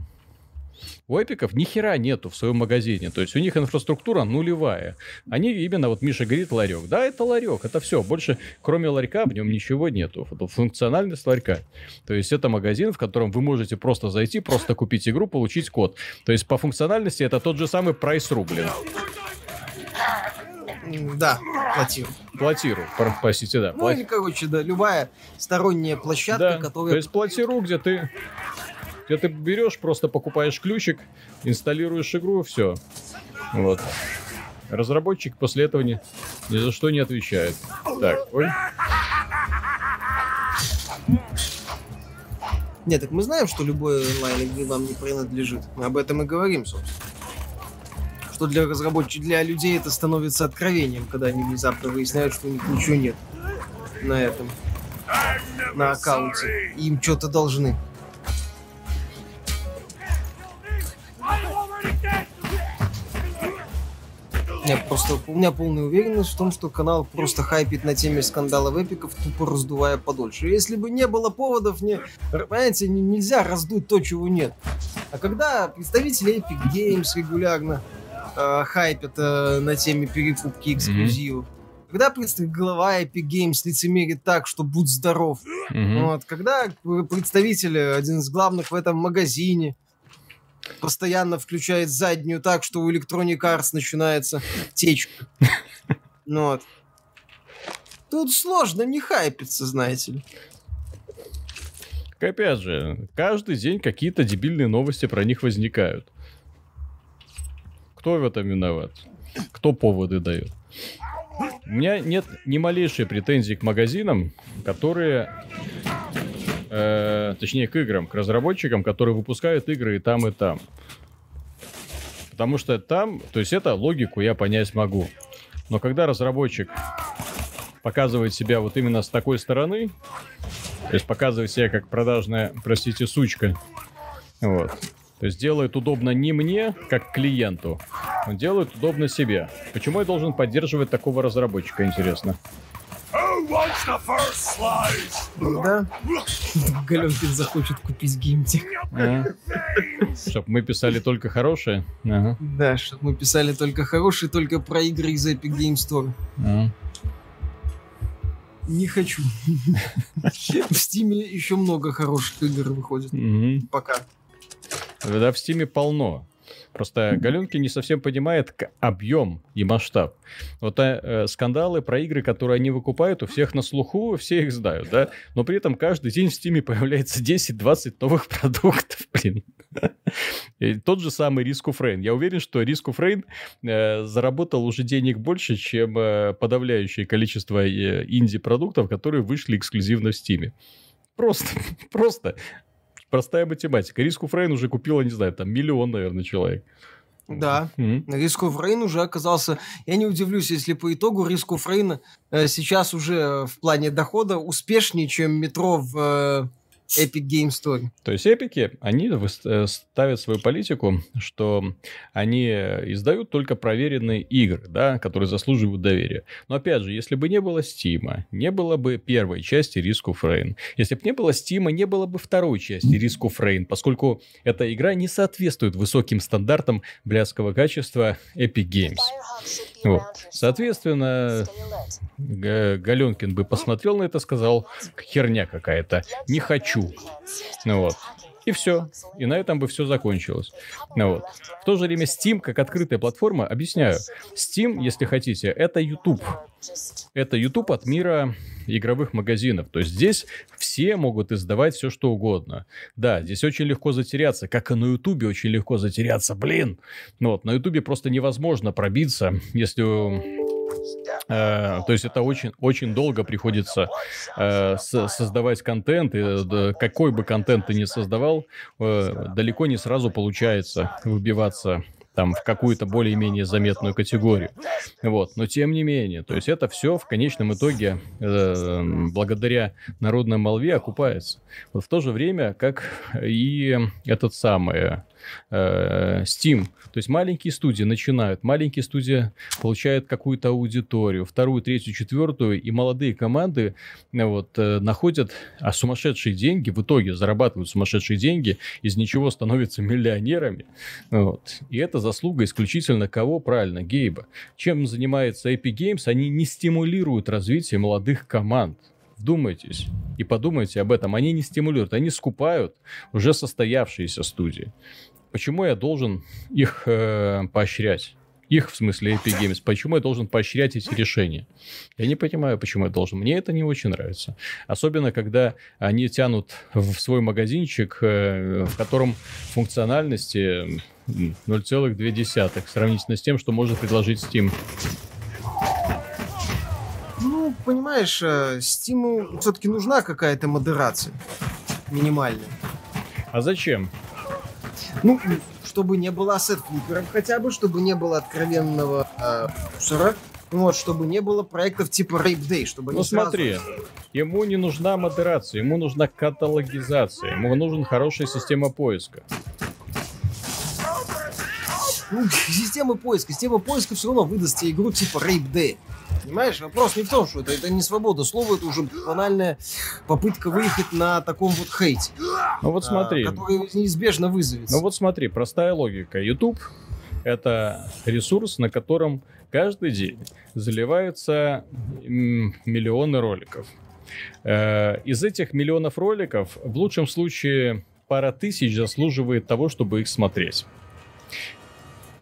У эпиков ни хера нету в своем магазине. То есть у них инфраструктура нулевая. Они именно, вот Миша говорит, ларек. Да, это ларек, это все. Больше, кроме ларька, в нем ничего нету. Функциональность ларька. То есть это магазин, в котором вы можете просто зайти, просто купить игру, получить код. То есть по функциональности это тот же самый прайс рублин. Да, платиру. Платиру, простите, да. Ну или, короче, да, любая сторонняя площадка, да, которая... То есть платиру, где ты где ты берешь, просто покупаешь ключик, инсталируешь игру, все. Вот. Разработчик после этого ни, ни за что не отвечает. Так, ой. Нет, так мы знаем, что любой онлайн игры вам не принадлежит. Мы об этом и говорим, собственно. Что для разработчиков, для людей это становится откровением, когда они внезапно выясняют, что у них ничего нет на этом, на аккаунте. И им что-то должны. Я просто, у меня полная уверенность в том, что канал просто хайпит на теме скандалов эпиков, тупо раздувая подольше. Если бы не было поводов, не, понимаете, не, нельзя раздуть то, чего нет. А когда представители Epic Games регулярно э, хайпят э, на теме перекупки эксклюзивов, mm-hmm. когда представитель глава Epic Games лицемерит так, что будь здоров, mm-hmm. вот, когда представитель, один из главных в этом магазине, постоянно включает заднюю так, что у Electronic Arts начинается течка. Ну вот. Тут сложно не хайпиться, знаете ли. Опять же, каждый день какие-то дебильные новости про них возникают. Кто в этом виноват? Кто поводы дает? У меня нет ни малейшей претензии к магазинам, которые э, точнее к играм, к разработчикам, которые выпускают игры и там, и там. Потому что там, то есть это логику я понять могу. Но когда разработчик показывает себя вот именно с такой стороны, то есть показывает себя как продажная, простите, сучка, вот, то есть делает удобно не мне, как клиенту, он делает удобно себе. Почему я должен поддерживать такого разработчика, интересно? Да. Галенкин захочет купить геймтек. А. Чтоб мы писали только хорошее? Ага. Да, чтоб мы писали только хорошие, только про игры из Epic Game Store. А. Не хочу. В Стиме еще много хороших игр выходит. Пока. Да, в Стиме полно. Просто Галенкин не совсем понимает объем и масштаб. Вот э, э, скандалы про игры, которые они выкупают, у всех на слуху, все их знают, да? Но при этом каждый день в Стиме появляется 10-20 новых (laughs) продуктов, блин. И тот же самый of Rain. Я уверен, что of Rain э, заработал уже денег больше, чем э, подавляющее количество э, инди-продуктов, которые вышли эксклюзивно в Стиме. Просто, (laughs) просто Простая математика. Риску Фрейн уже купила, не знаю, там миллион, наверное, человек. Да, mm-hmm. Риск Рейн уже оказался... Я не удивлюсь, если по итогу Риск Рейн э, сейчас уже в плане дохода успешнее, чем метро в э, Epic Game Store. То есть эпики, они э, ставят свою политику, что они издают только проверенные игры, да, которые заслуживают доверия. Но опять же, если бы не было Steam, не было бы первой части Risk of Rain. Если бы не было Steam, не было бы второй части Risk of Rain, поскольку эта игра не соответствует высоким стандартам блядского качества Epic Games. Вот. Соответственно, Галенкин бы посмотрел на это, сказал, херня какая-то, не хочу. Ну вот. И все. И на этом бы все закончилось. Ну, вот. В то же время Steam, как открытая платформа, объясняю. Steam, если хотите, это YouTube. Это YouTube от мира игровых магазинов. То есть здесь все могут издавать все, что угодно. Да, здесь очень легко затеряться, как и на YouTube очень легко затеряться. Блин! Ну вот, на YouTube просто невозможно пробиться, если Э, то есть это очень, очень долго приходится э, создавать контент, и э, какой бы контент ты ни создавал, далеко не сразу получается выбиваться там в какую-то более-менее заметную категорию. Вот. Но тем не менее, то есть это все в конечном итоге э, благодаря народной молве окупается. Вот в то же время, как и этот самый э, Steam. То есть маленькие студии начинают, маленькие студии получают какую-то аудиторию, вторую, третью, четвертую, и молодые команды э, вот, э, находят а сумасшедшие деньги, в итоге зарабатывают сумасшедшие деньги, из ничего становятся миллионерами. Вот. И это заслуга исключительно кого? Правильно, Гейба. Чем занимается Epic Games? Они не стимулируют развитие молодых команд. Вдумайтесь и подумайте об этом. Они не стимулируют, они скупают уже состоявшиеся студии. Почему я должен их э, поощрять? Их, в смысле, Epic Games. Почему я должен поощрять эти решения? Я не понимаю, почему я должен. Мне это не очень нравится. Особенно, когда они тянут в свой магазинчик, э, в котором функциональности 0,2, сравнительно с тем, что может предложить Steam. Ну, понимаешь, э, Steam все-таки нужна какая-то модерация минимальная. А зачем? Ну, чтобы не было ассет-флиперов хотя бы, чтобы не было откровенного э, мусора, вот, чтобы не было проектов типа Rape Day, чтобы Ну смотри, сразу... ему не нужна модерация, ему нужна каталогизация, ему нужен хорошая система поиска. Ну, (laughs) система поиска, система поиска все равно выдаст тебе игру типа Rape Day. Понимаешь, вопрос не в том, что это, это не свобода слова, это уже банальная попытка выехать на таком вот хейте. Ну вот смотри. А, который неизбежно вызовется. Ну вот смотри, простая логика. YouTube это ресурс, на котором каждый день заливаются миллионы роликов. Э, из этих миллионов роликов в лучшем случае пара тысяч заслуживает того, чтобы их смотреть.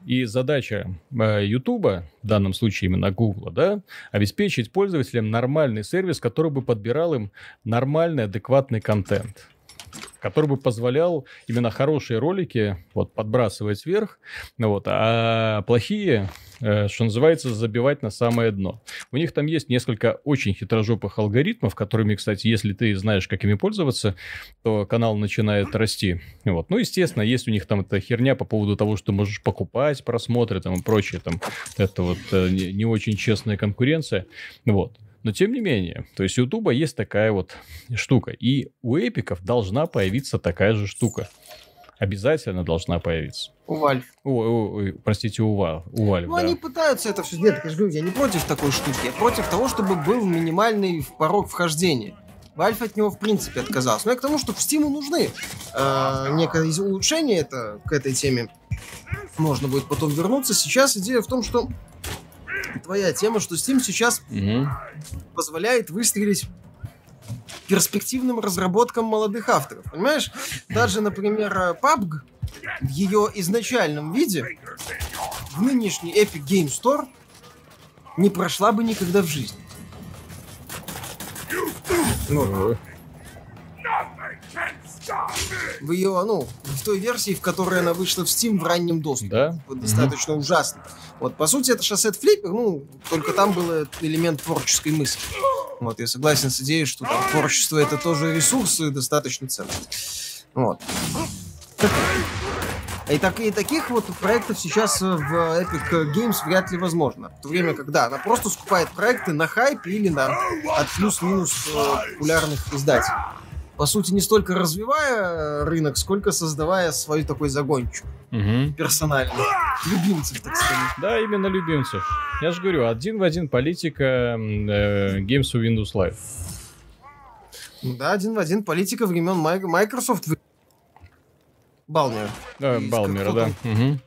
И задача э, Ютуба, в данном случае именно Гугла, да, обеспечить пользователям нормальный сервис, который бы подбирал им нормальный, адекватный контент который бы позволял именно хорошие ролики вот, подбрасывать вверх, вот, а плохие, э, что называется, забивать на самое дно. У них там есть несколько очень хитрожопых алгоритмов, которыми, кстати, если ты знаешь, как ими пользоваться, то канал начинает расти. Вот. Ну, естественно, есть у них там эта херня по поводу того, что ты можешь покупать просмотры там, и прочее. Там, это вот э, не, не очень честная конкуренция. Вот. Но тем не менее, то есть у Ютуба есть такая вот штука. И у эпиков должна появиться такая же штука. Обязательно должна появиться. У Valve. О, о, о, простите, у, Valve. У Valve ну, да. они пытаются это все сделать. Я же говорю, я не против такой штуки. Я против того, чтобы был минимальный порог вхождения. Valve от него в принципе отказался. Но я к тому, что в Steam нужны э, некое улучшение это, к этой теме. Можно будет потом вернуться. Сейчас идея в том, что твоя тема, что Steam сейчас угу. позволяет выстрелить перспективным разработкам молодых авторов. Понимаешь? Даже, например, PUBG в ее изначальном виде в нынешний Epic Game Store не прошла бы никогда в жизни. Ну, в ее, ну, в той версии, в которой она вышла в Steam в раннем доступе. Да? Достаточно mm ужасно. Вот, по сути, это шоссет флиппер, ну, только там был элемент творческой мысли. Вот, я согласен с идеей, что там творчество это тоже ресурсы достаточно ценные. Вот. И, так, и таких вот проектов сейчас в Epic Games вряд ли возможно. В то время, когда она просто скупает проекты на хайпе или на от плюс-минус э, популярных издателей. По сути, не столько развивая рынок, сколько создавая свой такой загончик. Угу. Персональный. Любимцев, так сказать. Да, именно любимцев. Я же говорю, один в один политика э, Games of Windows Live. Да, один в один политика времен Microsoft Балмер. Да, Балмера, да. Угу.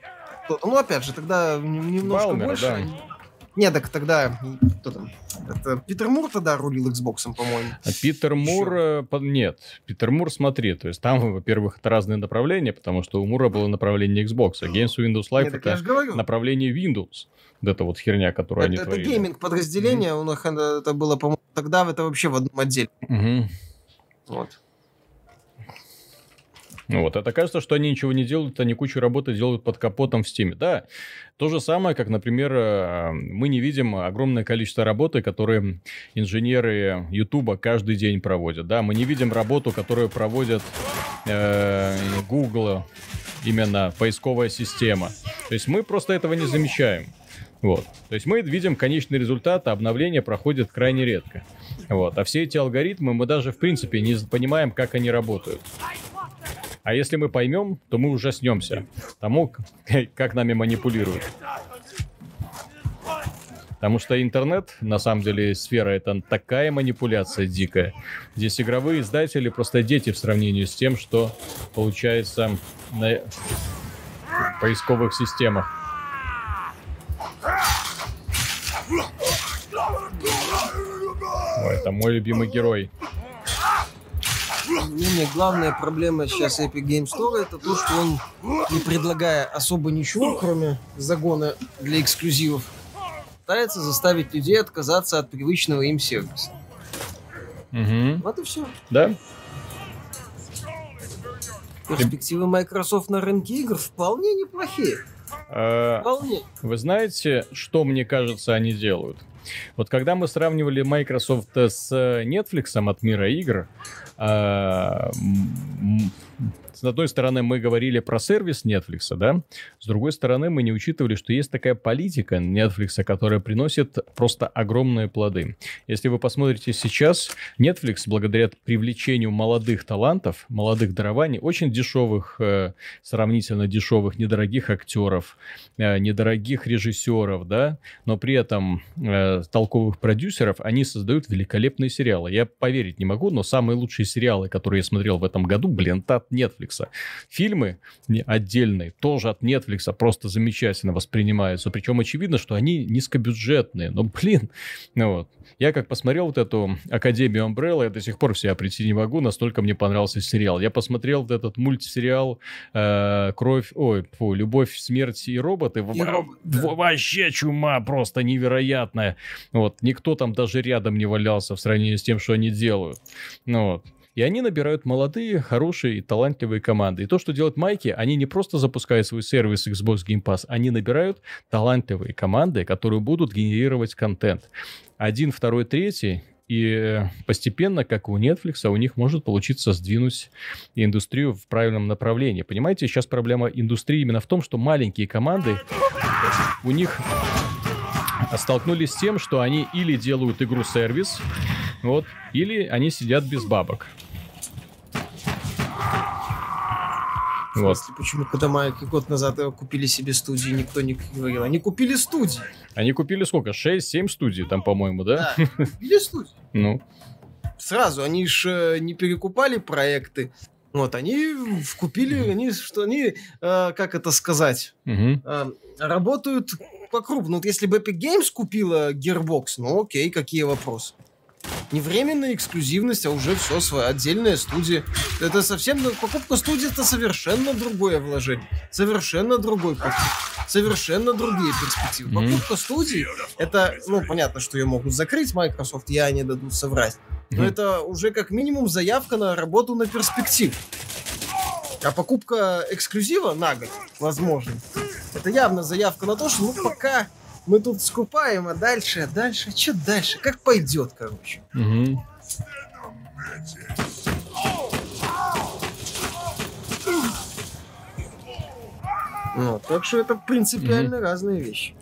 Ну, опять же, тогда немножко Балмера, больше. Да. Не, так тогда кто там? Это Питер Мур тогда рулил Xbox, по-моему. А Питер Мур... Э, нет. Питер Мур, смотри, то есть там, (laughs) во-первых, это разные направления, потому что у Мура было направление Xbox, а Games Windows Live Нет, это направление Windows. Вот эта вот херня, которую это, они это творили. Это гейминг подразделение, mm-hmm. у них это было, по-моему, тогда это вообще в одном отделе. Угу. Вот. Вот, это кажется, что они ничего не делают, они кучу работы делают под капотом в Steam. Да, то же самое, как, например, э, мы не видим огромное количество работы, которые инженеры YouTube каждый день проводят. Да, мы не видим работу, которую проводят э, Google, именно поисковая система. То есть мы просто этого не замечаем. Вот. То есть мы видим конечный результат, а обновления проходят крайне редко. Вот. А все эти алгоритмы мы даже в принципе не понимаем, как они работают. А если мы поймем, то мы ужаснемся тому, (laughs) как нами манипулируют. Потому что интернет, на самом деле, сфера это такая манипуляция дикая. Здесь игровые издатели просто дети в сравнении с тем, что получается на поисковых системах. Ой, это мой любимый герой мнение, главная проблема сейчас Epic Game Store это то, что он, не предлагая особо ничего, кроме загона для эксклюзивов, пытается заставить людей отказаться от привычного им сервиса. Угу. Вот и все. Да? Перспективы Microsoft на рынке игр вполне неплохие. А, вполне. Вы знаете, что, мне кажется, они делают? Вот когда мы сравнивали Microsoft с Netflix от мира игр, uh, с одной стороны, мы говорили про сервис Netflix, да, с другой стороны, мы не учитывали, что есть такая политика Netflix, которая приносит просто огромные плоды. Если вы посмотрите сейчас, Netflix, благодаря привлечению молодых талантов, молодых дарований, очень дешевых, э, сравнительно дешевых, недорогих актеров, э, недорогих режиссеров, да, но при этом э, толковых продюсеров, они создают великолепные сериалы. Я поверить не могу, но самые лучшие сериалы, которые я смотрел в этом году, блин, от Netflix Netflix. Фильмы отдельные тоже от Netflix просто замечательно воспринимаются. Причем очевидно, что они низкобюджетные. Но, блин, ну вот. Я как посмотрел вот эту Академию Umbrella, я до сих пор в себя прийти не могу, настолько мне понравился сериал. Я посмотрел вот этот мультсериал э, «Кровь», ой, фу, «Любовь, смерть и роботы». И робот, да. Вообще чума просто невероятная. Вот, никто там даже рядом не валялся в сравнении с тем, что они делают. Ну вот. И они набирают молодые, хорошие и талантливые команды. И то, что делают Майки, они не просто запускают свой сервис Xbox Game Pass, они набирают талантливые команды, которые будут генерировать контент. Один, второй, третий и э, постепенно, как у Netflix, у них может получиться сдвинуть индустрию в правильном направлении. Понимаете, сейчас проблема индустрии именно в том, что маленькие команды, у них столкнулись с тем, что они или делают игру-сервис, вот, или они сидят без бабок. Вот. Смысле, почему, когда мы год назад купили себе студию, никто не говорил. Они купили студии. Они купили сколько? 6-7 студий там, по-моему, да? Да, купили студии. (laughs) Ну. Сразу, они же не перекупали проекты. Вот, они купили, они, что они, э, как это сказать, э, работают по крупному. Вот если бы Epic Games купила Gearbox, ну окей, какие вопросы? Не временная эксклюзивность, а уже все, своя отдельная студия. Это совсем... Покупка студии это совершенно другое вложение. Совершенно другой подход. Совершенно другие перспективы. Mm-hmm. Покупка студии, это, ну, понятно, что ее могут закрыть Microsoft, я не дадут соврать. Но mm-hmm. это уже как минимум заявка на работу на перспектив. А покупка эксклюзива на год, возможно, это явно заявка на то, что ну пока мы тут скупаем, а дальше, а дальше, что дальше? Как пойдет, короче. Угу. Ну, так что это принципиально угу. разные вещи.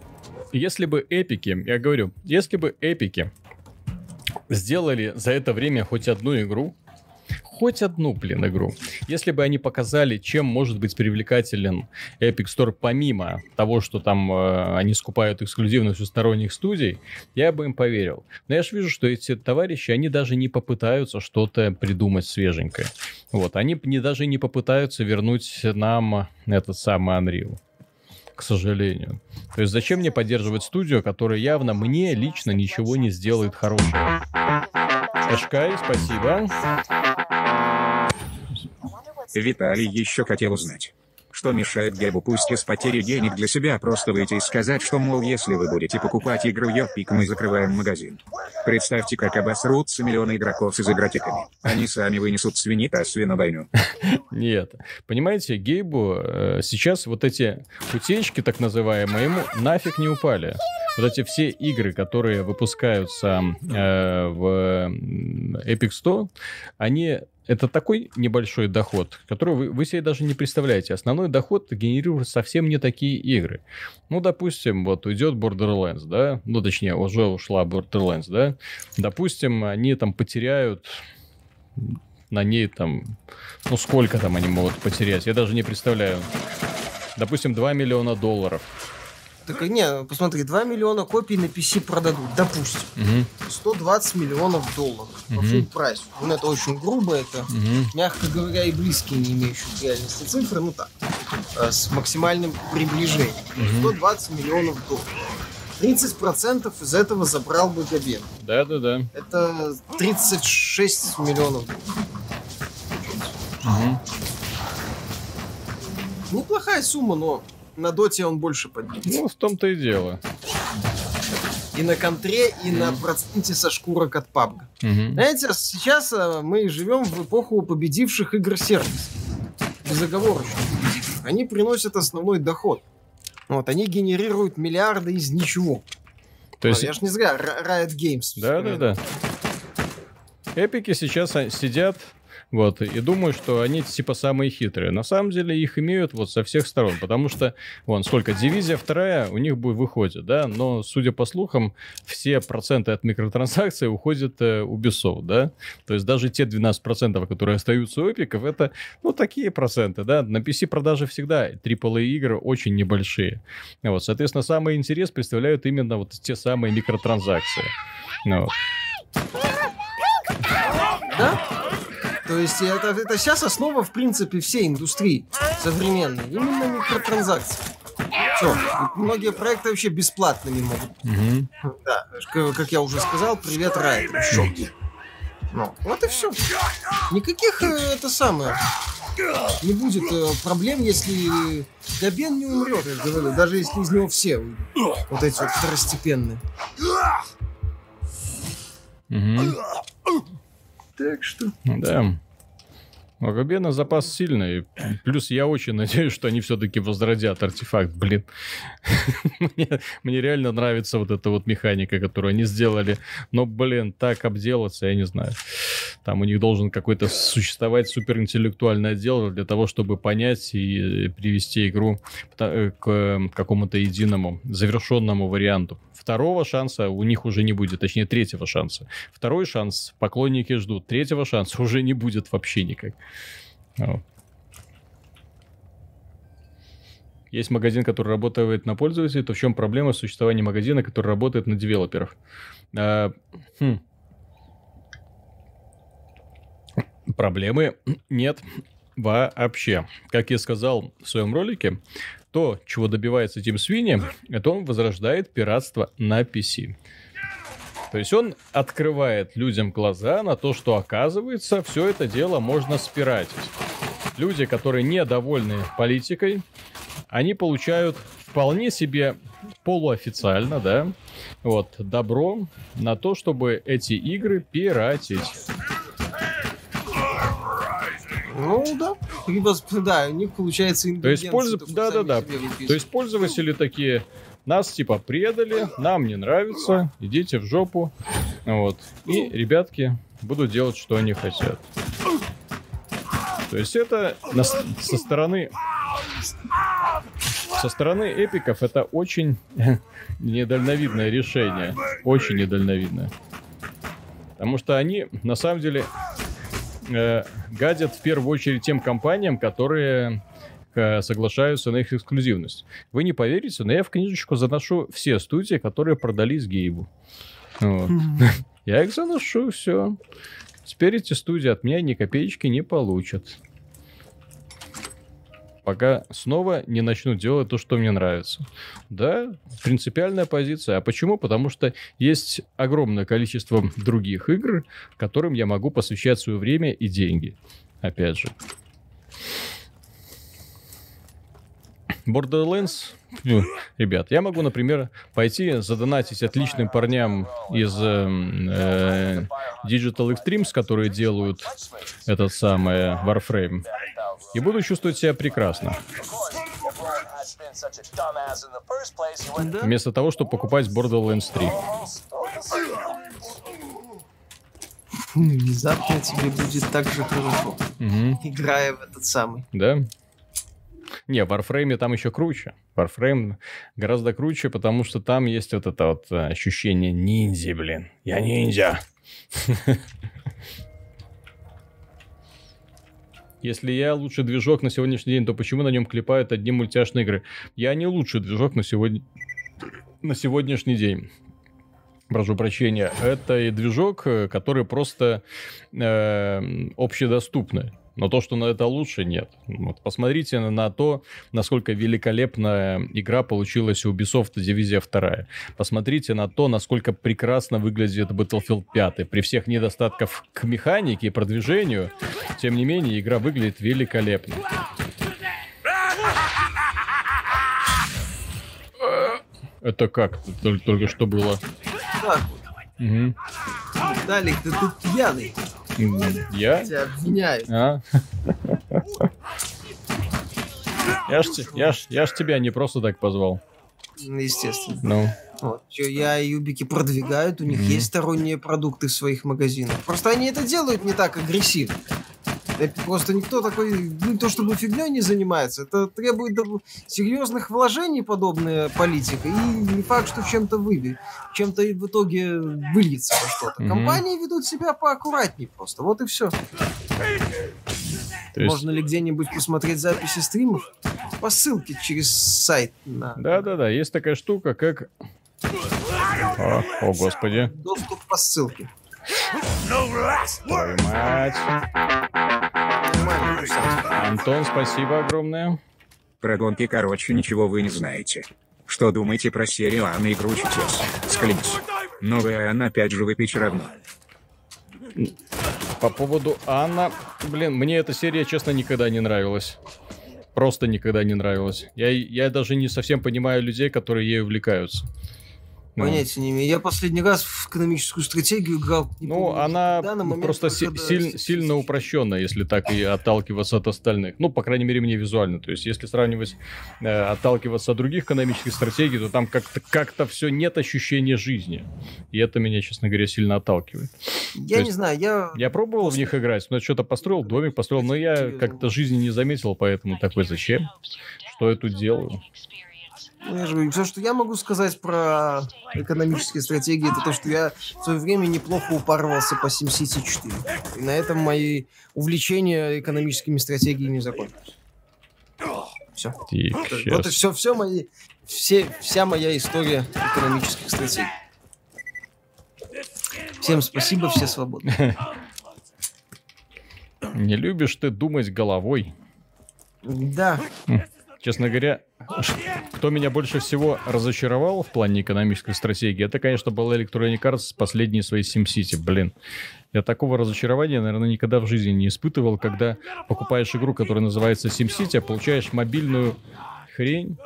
Если бы эпики, я говорю, если бы эпики сделали за это время хоть одну игру, хоть одну, блин, игру. Если бы они показали, чем может быть привлекателен Epic Store помимо того, что там э, они скупают эксклюзивность у сторонних студий, я бы им поверил. Но я же вижу, что эти товарищи, они даже не попытаются что-то придумать свеженькое. Вот, они не, даже не попытаются вернуть нам этот самый Unreal к сожалению. То есть зачем мне поддерживать студию, которая явно мне лично ничего не сделает хорошего? Эшкай, спасибо. Виталий еще хотел узнать. Что мешает Гебу пусть из потери денег для себя просто выйти и сказать, что, мол, если вы будете покупать игру Йопик, мы закрываем магазин. Представьте, как обосрутся миллионы игроков с игротиками. Они сами вынесут свиньи-то свиновойну. (laughs) Нет. Понимаете, Гейбу э, сейчас вот эти утечки, так называемые, ему нафиг не упали. Вот эти все игры, которые выпускаются э, в Epic Store, они это такой небольшой доход, который вы, вы себе даже не представляете. Основной доход генерирует совсем не такие игры. Ну, допустим, вот уйдет Borderlands, да, ну, точнее, уже ушла Borderlands, да, допустим, они там потеряют на ней там, ну, сколько там они могут потерять, я даже не представляю. Допустим, 2 миллиона долларов так, не, посмотри, 2 миллиона копий на PC продадут, допустим. Угу. 120 миллионов долларов угу. по full прайс. Ну, это очень грубо, это, угу. мягко говоря, и близкие не имеющие к реальности цифры, ну так, э, с максимальным приближением. Угу. 120 миллионов долларов. 30% из этого забрал бы Габен. Да, да, да. Это 36 миллионов Угу. Неплохая сумма, но на доте он больше поднимется. Ну, в том-то и дело. И на контре, и на проценте со шкурок от PUBG. Mm-hmm. Знаете, сейчас э, мы живем в эпоху победивших игр сервис. Безоговорочно. Они приносят основной доход. Вот, они генерируют миллиарды из ничего. То есть... А, я же не зря Riot Games. Да, да, да. Эпики сейчас а, сидят вот, и думаю, что они типа самые хитрые. На самом деле их имеют вот со всех сторон, потому что, вон, сколько, дивизия вторая у них будет выходит, да, но, судя по слухам, все проценты от микротранзакций уходят э, Ubisoft, да, то есть даже те 12%, которые остаются у эпиков, это, ну, такие проценты, да, на PC продажи всегда AAA игры очень небольшие. Вот, соответственно, самый интерес представляют именно вот те самые микротранзакции. Ну, вот. То есть это, это сейчас основа, в принципе, всей индустрии современной. Именно микротранзакции. Все. Многие проекты вообще бесплатными могут. Угу. Да, как я уже сказал, привет, Райт. Ну, вот и все. Никаких э, это самое не будет э, проблем, если Габен не умрет, я говорю, даже если из него все вот эти вот второстепенные. Угу. Так что... Да. У Габена запас сильный. Плюс я очень надеюсь, что они все-таки возродят артефакт. Блин. (laughs) мне, мне реально нравится вот эта вот механика, которую они сделали. Но, блин, так обделаться, я не знаю. Там у них должен какой-то существовать суперинтеллектуальный отдел для того, чтобы понять и привести игру э, к какому-то единому, завершенному варианту. Второго шанса у них уже не будет, точнее третьего шанса. Второй шанс поклонники ждут, третьего шанса уже не будет вообще никак. Есть магазин, который работает на пользователей, то в чем проблема существования магазина, который работает на девелоперов? А, хм. Проблемы нет вообще. Как я сказал в своем ролике, то, чего добивается Тим Свинни, это он возрождает пиратство на PC. То есть он открывает людям глаза на то, что оказывается, все это дело можно спиратить. Люди, которые недовольны политикой, они получают вполне себе полуофициально, да, вот, добро на то, чтобы эти игры пиратить. Ну да, либо да, у них получается То есть пользу... да, да, да. То есть пользователи такие, нас типа предали, нам не нравится, идите в жопу. Вот. И ребятки будут делать, что они хотят. То есть это на, со стороны со стороны эпиков это очень (laughs) недальновидное решение. Очень недальновидное. Потому что они, на самом деле, э, гадят в первую очередь тем компаниям, которые э, соглашаются на их эксклюзивность. Вы не поверите, но я в книжечку заношу все студии, которые продались Гейбу. Вот. Я их заношу, все. Теперь эти студии от меня ни копеечки не получат. Пока снова не начну делать то, что мне нравится. Да, принципиальная позиция. А почему? Потому что есть огромное количество других игр, которым я могу посвящать свое время и деньги. Опять же. Borderlands ну, ребят, я могу, например, пойти задонатить отличным парням из э, э, Digital Extremes, которые делают этот самый Warframe, и буду чувствовать себя прекрасно. Вместо того, чтобы покупать Borderlands 3. Внезапно тебе будет так же хорошо, угу. играя в этот самый. Да? Не, Warframe там еще круче. Warframe гораздо круче, потому что там есть вот это вот э, ощущение ниндзи, блин. Я ниндзя. (laughs) Если я лучший движок на сегодняшний день, то почему на нем клепают одни мультяшные игры? Я не лучший движок на сегодня... на сегодняшний день. Прошу прощения. Это и движок, э, который просто э, общедоступный. Но то, что на это лучше, нет. Вот посмотрите на то, насколько великолепная игра получилась у Ubisoft Дивизия 2. Посмотрите на то, насколько прекрасно выглядит Battlefield 5. При всех недостатках к механике и продвижению, тем не менее, игра выглядит великолепно. Это как? Только, только что было. Так. Угу. Далик, ты тут пьяный. Я? Тебя обвиняют. А? (laughs) Я ж, я, ж, я ж тебя не просто так позвал. Ну, естественно. Ну. Вот. Я и Юбики продвигают, у них mm-hmm. есть сторонние продукты в своих магазинах. Просто они это делают не так агрессивно. Это просто никто такой, ну, то чтобы фигней не занимается. Это требует серьезных вложений подобная политика. И не факт, что чем-то выбьет, чем-то в итоге выльется во что-то. Mm-hmm. Компании ведут себя поаккуратнее просто. Вот и все. есть... Можно ли где-нибудь посмотреть записи стримов? По ссылке через сайт. Да-да-да, есть такая штука, как... О, о господи. Доступ по ссылке. Твою мать. Антон, спасибо огромное. Про гонки, короче, ничего вы не знаете. Что думаете про серию Анны и Кручитесь? Склянись. Новая Анна опять же выпечь равно. По поводу Анна, блин, мне эта серия, честно, никогда не нравилась. Просто никогда не нравилась. Я, я даже не совсем понимаю людей, которые ею увлекаются. Ну. Понятия не имею. Я последний раз в экономическую стратегию играл. Ну, помню, она момент, просто си- силь, сильно упрощенная, если так и отталкиваться от остальных. Ну, по крайней мере, мне визуально. То есть, если сравнивать, э, отталкиваться от других экономических стратегий, то там как-то как все нет ощущения жизни. И это меня, честно говоря, сильно отталкивает. Я то не есть, знаю, я... Я пробовал в них играть, но что-то построил, домик построил, но я как-то жизни не заметил, поэтому такой, зачем? Что я тут делаю? Я же говорю, все, что я могу сказать про экономические стратегии, это то, что я в свое время неплохо упарывался по SimCity 4. И на этом мои увлечения экономическими стратегиями закончились. Все. Вот и все, все мои, все, вся моя история экономических стратегий. Всем спасибо, все свободны. (laughs) Не любишь ты думать головой? Да. Честно говоря, кто меня больше всего разочаровал в плане экономической стратегии, это, конечно, был Electronic Arts с последней своей SimCity. Блин, я такого разочарования, наверное, никогда в жизни не испытывал, когда покупаешь игру, которая называется SimCity, а получаешь мобильную хрень,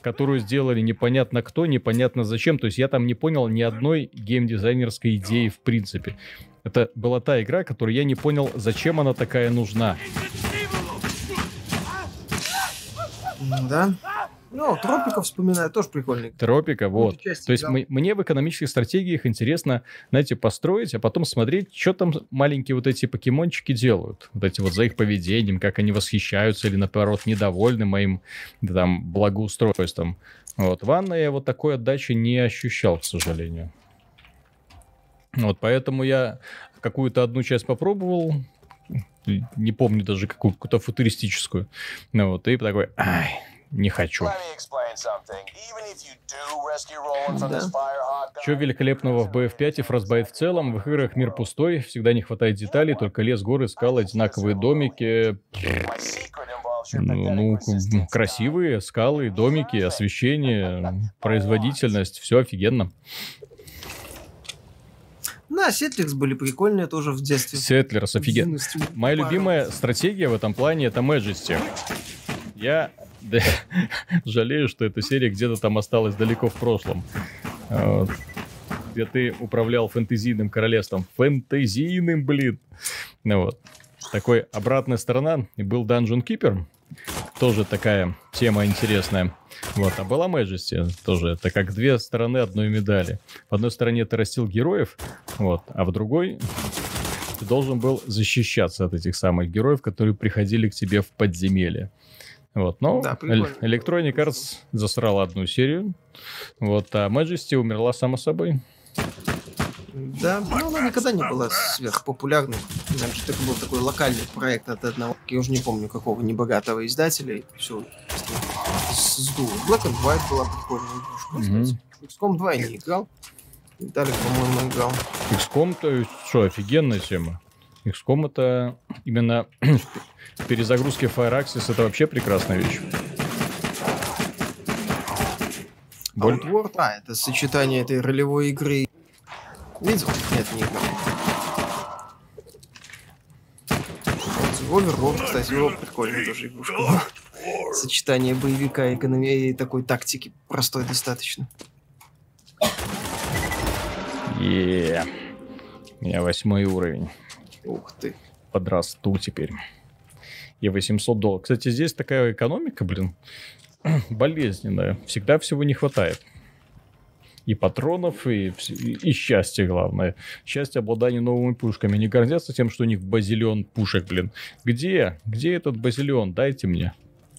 которую сделали непонятно кто, непонятно зачем. То есть я там не понял ни одной геймдизайнерской идеи в принципе. Это была та игра, которую я не понял, зачем она такая нужна. Да. Ну, Тропика вспоминаю, тоже прикольный. Тропика, вот. То есть мы, мне в экономических стратегиях интересно, знаете, построить, а потом смотреть, что там маленькие вот эти покемончики делают. Вот эти вот за их поведением, как они восхищаются или, наоборот, недовольны моим да, там благоустройством. Вот. Ванна я вот такой отдачи не ощущал, к сожалению. Вот, поэтому я какую-то одну часть попробовал, не помню даже какую-то футуристическую. Ну вот, и такой, ай, не хочу. Да. Чего великолепного в BF5 и Frostbite в целом? В их играх мир пустой, всегда не хватает деталей, только лес, горы, скалы, одинаковые домики. Ну, ну, красивые скалы, домики, освещение, производительность, все офигенно. Да, Settlers были прикольные тоже в детстве. Settlers, офигенно. Моя любимая стратегия в этом плане это Majesty. Я да, (laughs) жалею, что эта серия где-то там осталась далеко в прошлом. Вот. Где ты управлял фэнтезийным королевством. Фэнтезийным, блин. Ну вот. Такой обратная сторона. И был Dungeon Keeper. Тоже такая тема интересная. Вот, а была Majesty тоже. Это как две стороны одной медали. В одной стороне ты растил героев, вот, а в другой ты должен был защищаться от этих самых героев, которые приходили к тебе в подземелье. Вот, но да, Electronic Arts засрала одну серию, вот, а Majesty умерла сама собой. Да, но она никогда не была сверхпопулярной. Значит, это был такой локальный проект от одного, я уже не помню какого небогатого издателя, и все сдуло. Black and White была прикольная игрушка, mm-hmm. XCOM 2 я не играл. Виталик, по-моему, играл. XCOM-то что, офигенная тема. XCOM это именно (clears throat) перезагрузки Fireaxis это вообще прекрасная вещь. Боль... Outward, а, это сочетание этой ролевой игры. Видел? Нет, не. Overlord, кстати, его прикольная тоже игрушка. Сочетание боевика и экономии и такой тактики простой достаточно. Yeah. У меня восьмой уровень. Ух ты. Подрасту теперь. И 800 долларов. Кстати, здесь такая экономика, блин, (clears throat) болезненная. Всегда всего не хватает. И патронов, и, и, и счастья, главное. Счастье обладания новыми пушками. Не гордятся тем, что у них базилион пушек, блин. Где? Где этот базилион? Дайте мне.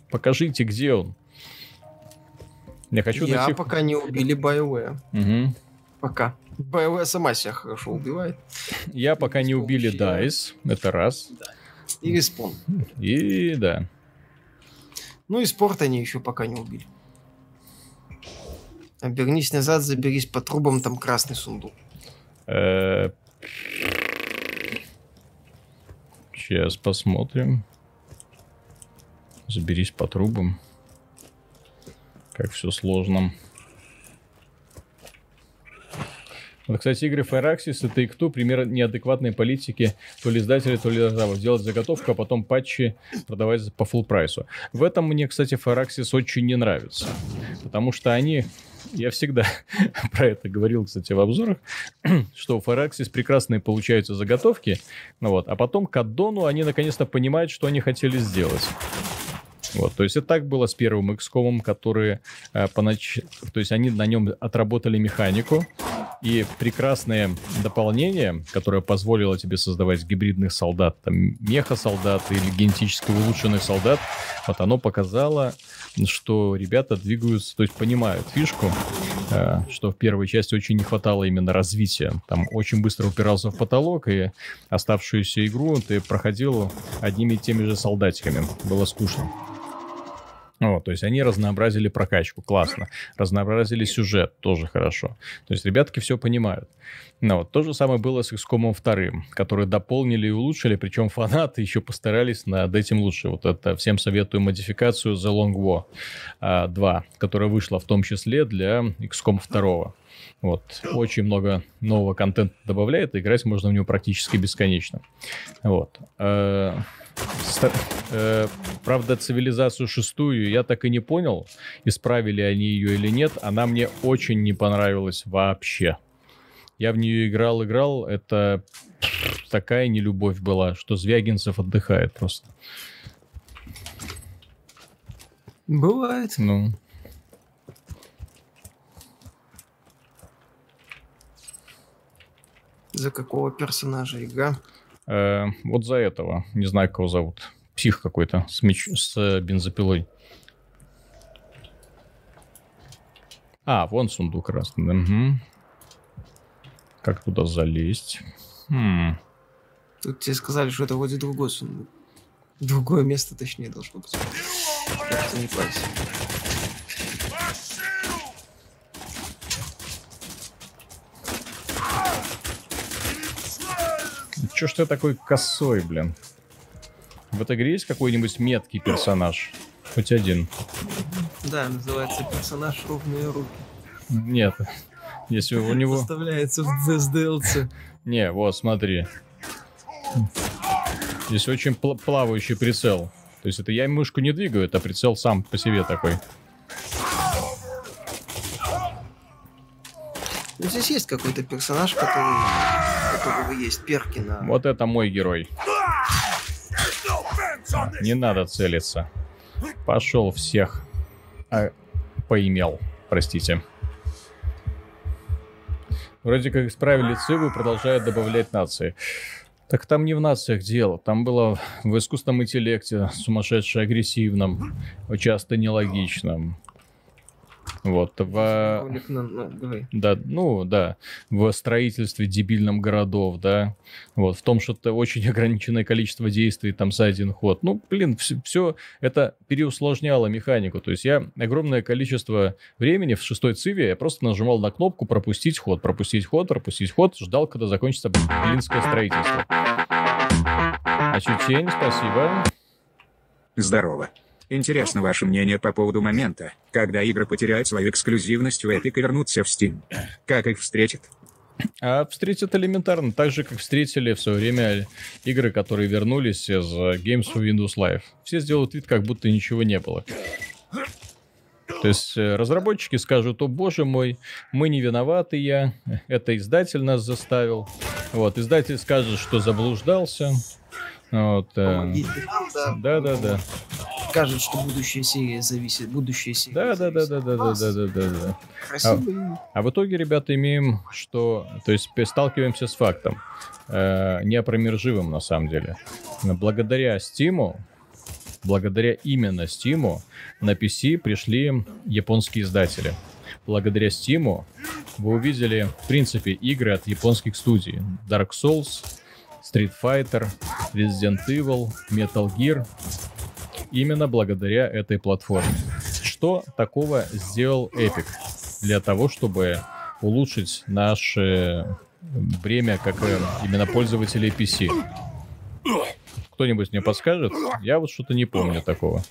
Покажите, где он. Я хочу Я найти... пока не убили BioWare. Угу. Пока. BioWare сама себя хорошо убивает. Я пока не убили DICE. Это раз. Да. И респон. И да. Ну и спорт они еще пока не убили. Обернись назад, заберись по трубам, там красный сундук. Сейчас посмотрим. Заберись по трубам. Как все сложно. Вот, кстати, игры Firaxis и Take-Two пример неадекватной политики то ли издателя, то ли разрабов. Делать заготовку, а потом патчи продавать по full прайсу. В этом мне, кстати, Firaxis очень не нравится. Потому что они я всегда (laughs) про это говорил, кстати, в обзорах, (clears throat) что у Firaxis прекрасные получаются заготовки, ну вот, а потом к аддону они наконец-то понимают, что они хотели сделать. Вот, то есть это так было с первым XCOM, которые э, понач... то есть они на нем отработали механику, и прекрасное дополнение, которое позволило тебе создавать гибридных солдат, там, меха-солдат или генетически улучшенных солдат, вот оно показало, что ребята двигаются, то есть понимают фишку, э, что в первой части очень не хватало именно развития. Там очень быстро упирался в потолок, и оставшуюся игру ты проходил одними и теми же солдатиками. Было скучно. Вот, то есть они разнообразили прокачку, классно. Разнообразили сюжет, тоже хорошо. То есть ребятки все понимают. Ну, вот, то же самое было с XCOM 2, который дополнили и улучшили, причем фанаты еще постарались над этим лучше. Вот это всем советую модификацию The Long War а, 2, которая вышла в том числе для XCOM 2. Вот. Очень много нового контента добавляет, и играть можно в него практически бесконечно. Вот. Стар... Э, правда, цивилизацию шестую я так и не понял, исправили они ее или нет. Она мне очень не понравилась вообще. Я в нее играл, играл. Это такая нелюбовь была, что Звягинцев отдыхает просто. Бывает. Ну. За какого персонажа игра? Э, вот за этого. Не знаю, кого зовут. Псих какой-то с, меч... с бензопилой. А, вон сундук красный. Угу. Как туда залезть? Хм. Тут тебе сказали, что это вроде другой сундук. Другое место, точнее, должно быть. Не парься. Чё ж ты такой косой, блин? В этой игре есть какой-нибудь меткий персонаж? Хоть один. Да, называется персонаж «Ровные руки». Нет. Если у него... Поставляется в DLC. Не, вот, смотри. Здесь очень пл плавающий прицел. То есть это я мышку не двигаю, это прицел сам по себе такой. Ну, здесь есть какой-то персонаж, который, которого есть перки на... Вот это мой герой. Не надо целиться. Пошел всех. А, поимел, простите. Вроде как исправили цивы, продолжают добавлять нации. Так там не в нациях дело. Там было в искусственном интеллекте, сумасшедше агрессивном, часто нелогичном. Вот, в... Ну, да, ну, да, в строительстве дебильном городов, да, вот, в том, что это очень (laughs) ограниченное количество действий там за один ход. Ну, блин, все, все это переусложняло механику, то есть я огромное количество времени в шестой циве я просто нажимал на кнопку пропустить ход, пропустить ход, пропустить ход, ждал, когда закончится блинское строительство. А Чучень, спасибо. Здорово. Интересно ваше мнение по поводу момента, когда игры потеряют свою эксклюзивность в Epic и вернутся в Steam. Как их встретят? А встретят элементарно, так же, как встретили в свое время игры, которые вернулись из Games for Windows Live. Все сделают вид, как будто ничего не было. То есть э, разработчики скажут, о боже мой, мы не виноваты я, это издатель нас заставил. Вот, издатель скажет, что заблуждался. Вот, э, да, да, да скажет, что будущая серия зависит, будущая серия. Да, да, да, да, да, да, да, да, да, да. Красиво. А, а в итоге, ребята, имеем, что, то есть сталкиваемся с фактом, э, неопромерживым на самом деле. Благодаря Стиму, благодаря именно Стиму на PC пришли японские издатели. Благодаря Стиму вы увидели, в принципе, игры от японских студий. Dark Souls, Street Fighter, Resident Evil, Metal Gear, именно благодаря этой платформе. Что такого сделал Epic для того, чтобы улучшить наше время как именно пользователей PC? Кто-нибудь мне подскажет? Я вот что-то не помню такого.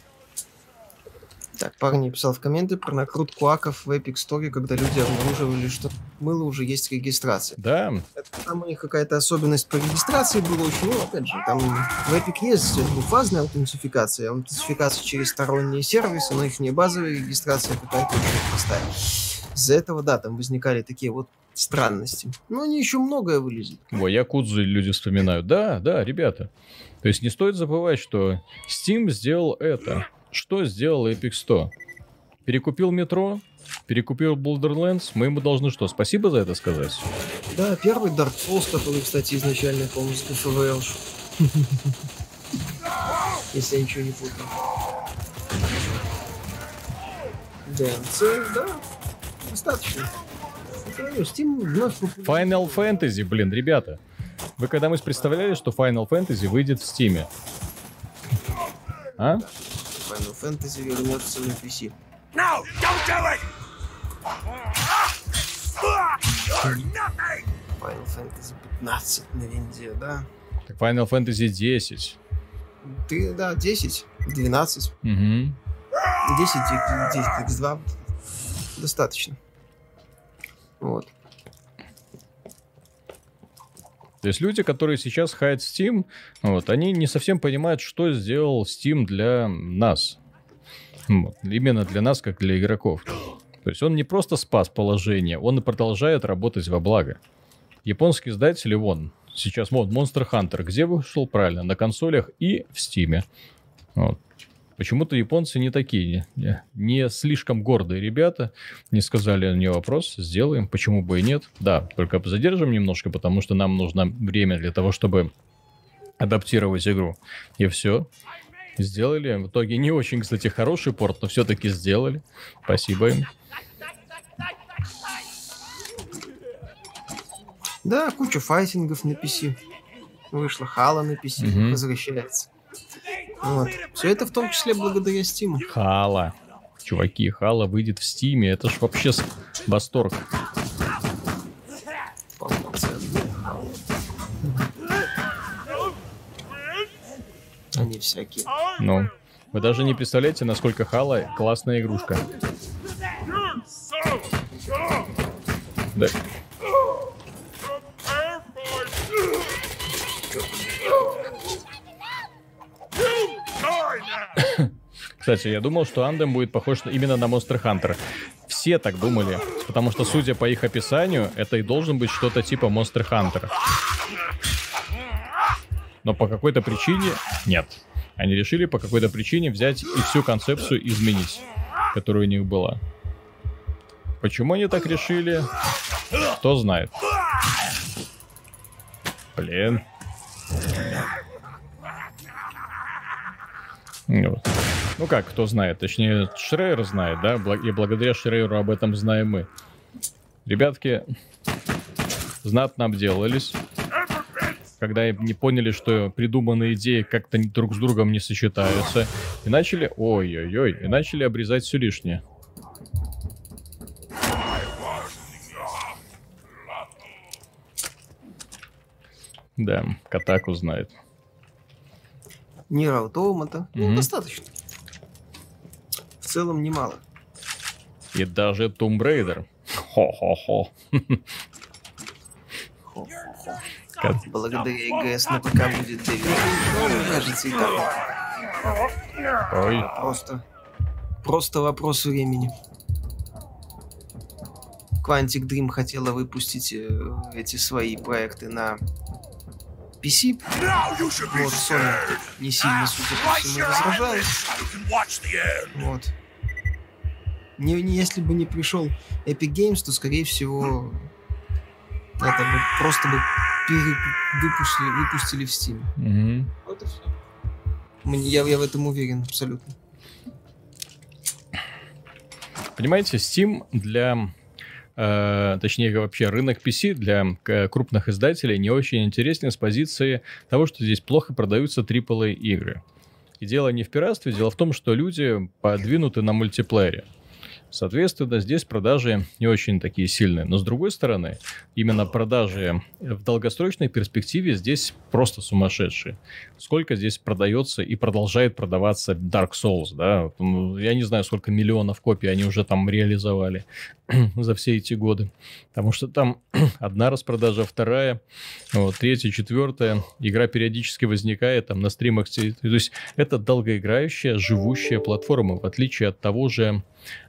Так, парни писал в комменты про накрутку аков в Epic Store, когда люди обнаруживали, что мыло уже есть регистрация. Да. Это там у них какая-то особенность по регистрации была очень, ну, опять же, там в Epic есть двухфазная аутентификация, аутентификация через сторонние сервисы, но их не базовая регистрация какая-то очень простая. Из-за этого, да, там возникали такие вот странности. Но они еще многое вылезут. Ой, Якудзу люди вспоминают. Да, да, ребята. То есть не стоит забывать, что Steam сделал это. Что сделал Epic 100? Перекупил метро, перекупил Borderlands, мы ему должны что, спасибо за это сказать? Да, первый Dark Souls, который, кстати, изначально полностью ФВЛ. (laughs) Если я ничего не путаю. DMC, да, достаточно. Final Fantasy, блин, ребята. Вы когда-нибудь представляли, что Final Fantasy выйдет в Стиме? А? Final Fantasy вернется на PC. No, don't do it! Final Fantasy 15 на винде, да? Так Final Fantasy 10. Ты, да, 10, 12. Угу. 10, 10 X2 достаточно. Вот. То есть люди, которые сейчас хаят Steam, вот, они не совсем понимают, что сделал Steam для нас. Вот, именно для нас, как для игроков. То есть он не просто спас положение, он и продолжает работать во благо. Японские издатели, вон, сейчас мод Monster Hunter, где вышел правильно, на консолях и в Steam. Вот. Почему-то японцы не такие, не, не слишком гордые ребята, не сказали мне вопрос, сделаем, почему бы и нет. Да, только задержим немножко, потому что нам нужно время для того, чтобы адаптировать игру. И все. Сделали. В итоге не очень, кстати, хороший порт, но все-таки сделали. Спасибо им. Да, куча файтингов на PC. Вышла Хала на PC, угу. возвращается. Вот. Все это в том числе благодаря Steam. Хала. Чуваки, Хала выйдет в Steam. Это ж вообще восторг. Они всякие. Ну, вы даже не представляете, насколько Хала классная игрушка. Да. Кстати, я думал, что Андем будет похож именно на Monster Hunter. Все так думали, потому что, судя по их описанию, это и должен быть что-то типа Monster Hunter. Но по какой-то причине нет. Они решили по какой-то причине взять и всю концепцию изменить, которая у них была. Почему они так решили? Кто знает. Блин. Вот. Ну как, кто знает? Точнее, Шрейер знает, да? И благодаря Шрейеру об этом знаем мы. Ребятки знатно обделались, когда не поняли, что придуманные идеи как-то друг с другом не сочетаются. И начали, ой-ой-ой, и начали обрезать все лишнее. Да, Катаку знает. Нир Automata. Mm-hmm. Ну, достаточно. В целом немало. И даже Tomb Raider. Хо-хо-хо. Благодаря ЕГС на ПК будет Devil кажется, и так. Ой. Просто, просто вопрос времени. Quantic Dream хотела выпустить э, эти свои проекты на PC. Вот, Sony не сильно, судя по всему, возражает. Вот. Не, не, если бы не пришел Epic Games, то, скорее всего, это бы просто бы пере, выпустили, выпустили в Steam. Mm-hmm. Вот и все. Мне, я, я в этом уверен абсолютно. Понимаете, Steam для э, точнее вообще рынок PC для э, крупных издателей не очень интересен с позиции того, что здесь плохо продаются AAA игры. И дело не в пиратстве, дело в том, что люди подвинуты на мультиплеере. Соответственно, здесь продажи не очень такие сильные. Но с другой стороны, именно продажи в долгосрочной перспективе здесь просто сумасшедшие. Сколько здесь продается и продолжает продаваться Dark Souls, да? Я не знаю, сколько миллионов копий они уже там реализовали (clears throat) за все эти годы. Потому что там (clears throat) одна распродажа, вторая, вот, третья, четвертая. Игра периодически возникает там на стримах. То есть это долгоиграющая, живущая платформа, в отличие от того же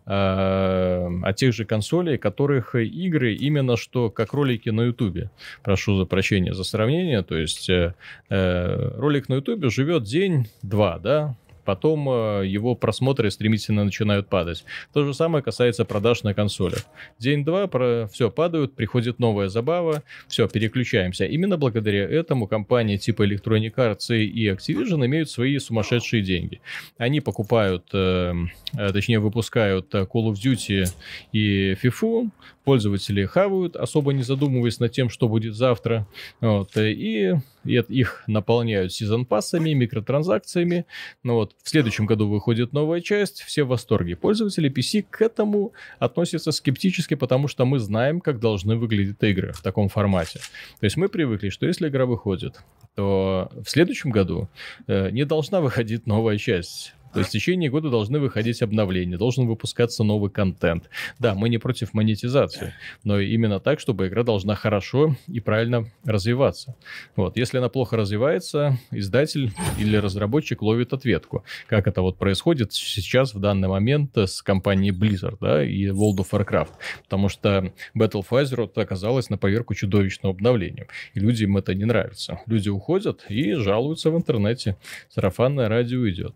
от тех же консолей, которых игры именно что как ролики на Ютубе. Прошу за прощения за сравнение. То есть э, э ролик на Ютубе живет день-два, да, потом э, его просмотры стремительно начинают падать. То же самое касается продаж на консолях. День-два, про... все, падают, приходит новая забава, все, переключаемся. Именно благодаря этому компании типа Electronic Arts и Activision имеют свои сумасшедшие деньги. Они покупают, э, э точнее выпускают Call of Duty и FIFA, пользователи хавают, особо не задумываясь над тем, что будет завтра, вот, и и их наполняют сезон-пассами, микротранзакциями. Но вот в следующем году выходит новая часть, все в восторге. Пользователи PC к этому относятся скептически, потому что мы знаем, как должны выглядеть игры в таком формате. То есть мы привыкли, что если игра выходит, то в следующем году э, не должна выходить новая часть то есть в течение года должны выходить обновления, должен выпускаться новый контент. Да, мы не против монетизации, но именно так, чтобы игра должна хорошо и правильно развиваться. Вот. Если она плохо развивается, издатель или разработчик ловит ответку. Как это вот происходит сейчас в данный момент с компанией Blizzard да, и World of Warcraft. Потому что Battle for Azeroth оказалась на поверку чудовищным обновлением. И людям это не нравится. Люди уходят и жалуются в интернете. Сарафанное радио идет.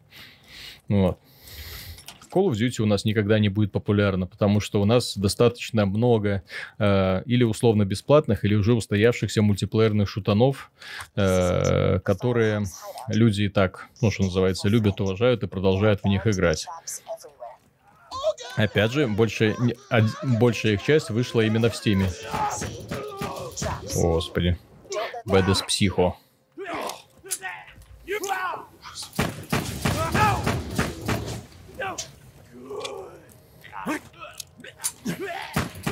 Вот. Call of Duty у нас никогда не будет популярна, потому что у нас достаточно много э, или условно бесплатных, или уже устоявшихся мультиплеерных шутанов, э, которые люди и так, ну, что называется, любят, уважают и продолжают в них играть. Опять же, большая, большая их часть вышла именно в Стиме. Господи. Бэдэс Психо.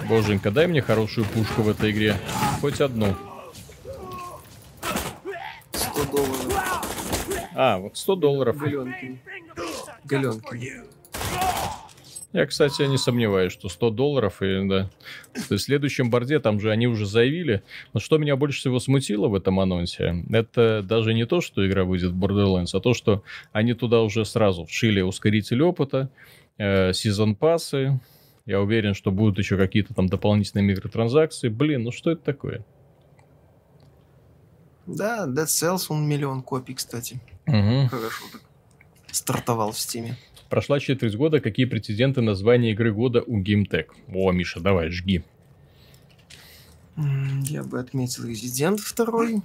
Боженька, дай мне хорошую пушку в этой игре. Хоть одну. 100 долларов. А, вот 100 долларов. Галенки. Галенки. Я, кстати, не сомневаюсь, что 100 долларов, и да. В следующем борде там же они уже заявили. Но что меня больше всего смутило в этом анонсе, это даже не то, что игра выйдет в Borderlands, а то, что они туда уже сразу вшили ускоритель опыта, э, сезон-пассы, я уверен, что будут еще какие-то там дополнительные микротранзакции. Блин, ну что это такое? Да, Dead Cells, он миллион копий, кстати. Угу. Хорошо так. Стартовал в стиме. Прошла четверть года. Какие претенденты на звание игры года у GameTech? О, Миша, давай, жги. Я бы отметил Resident 2.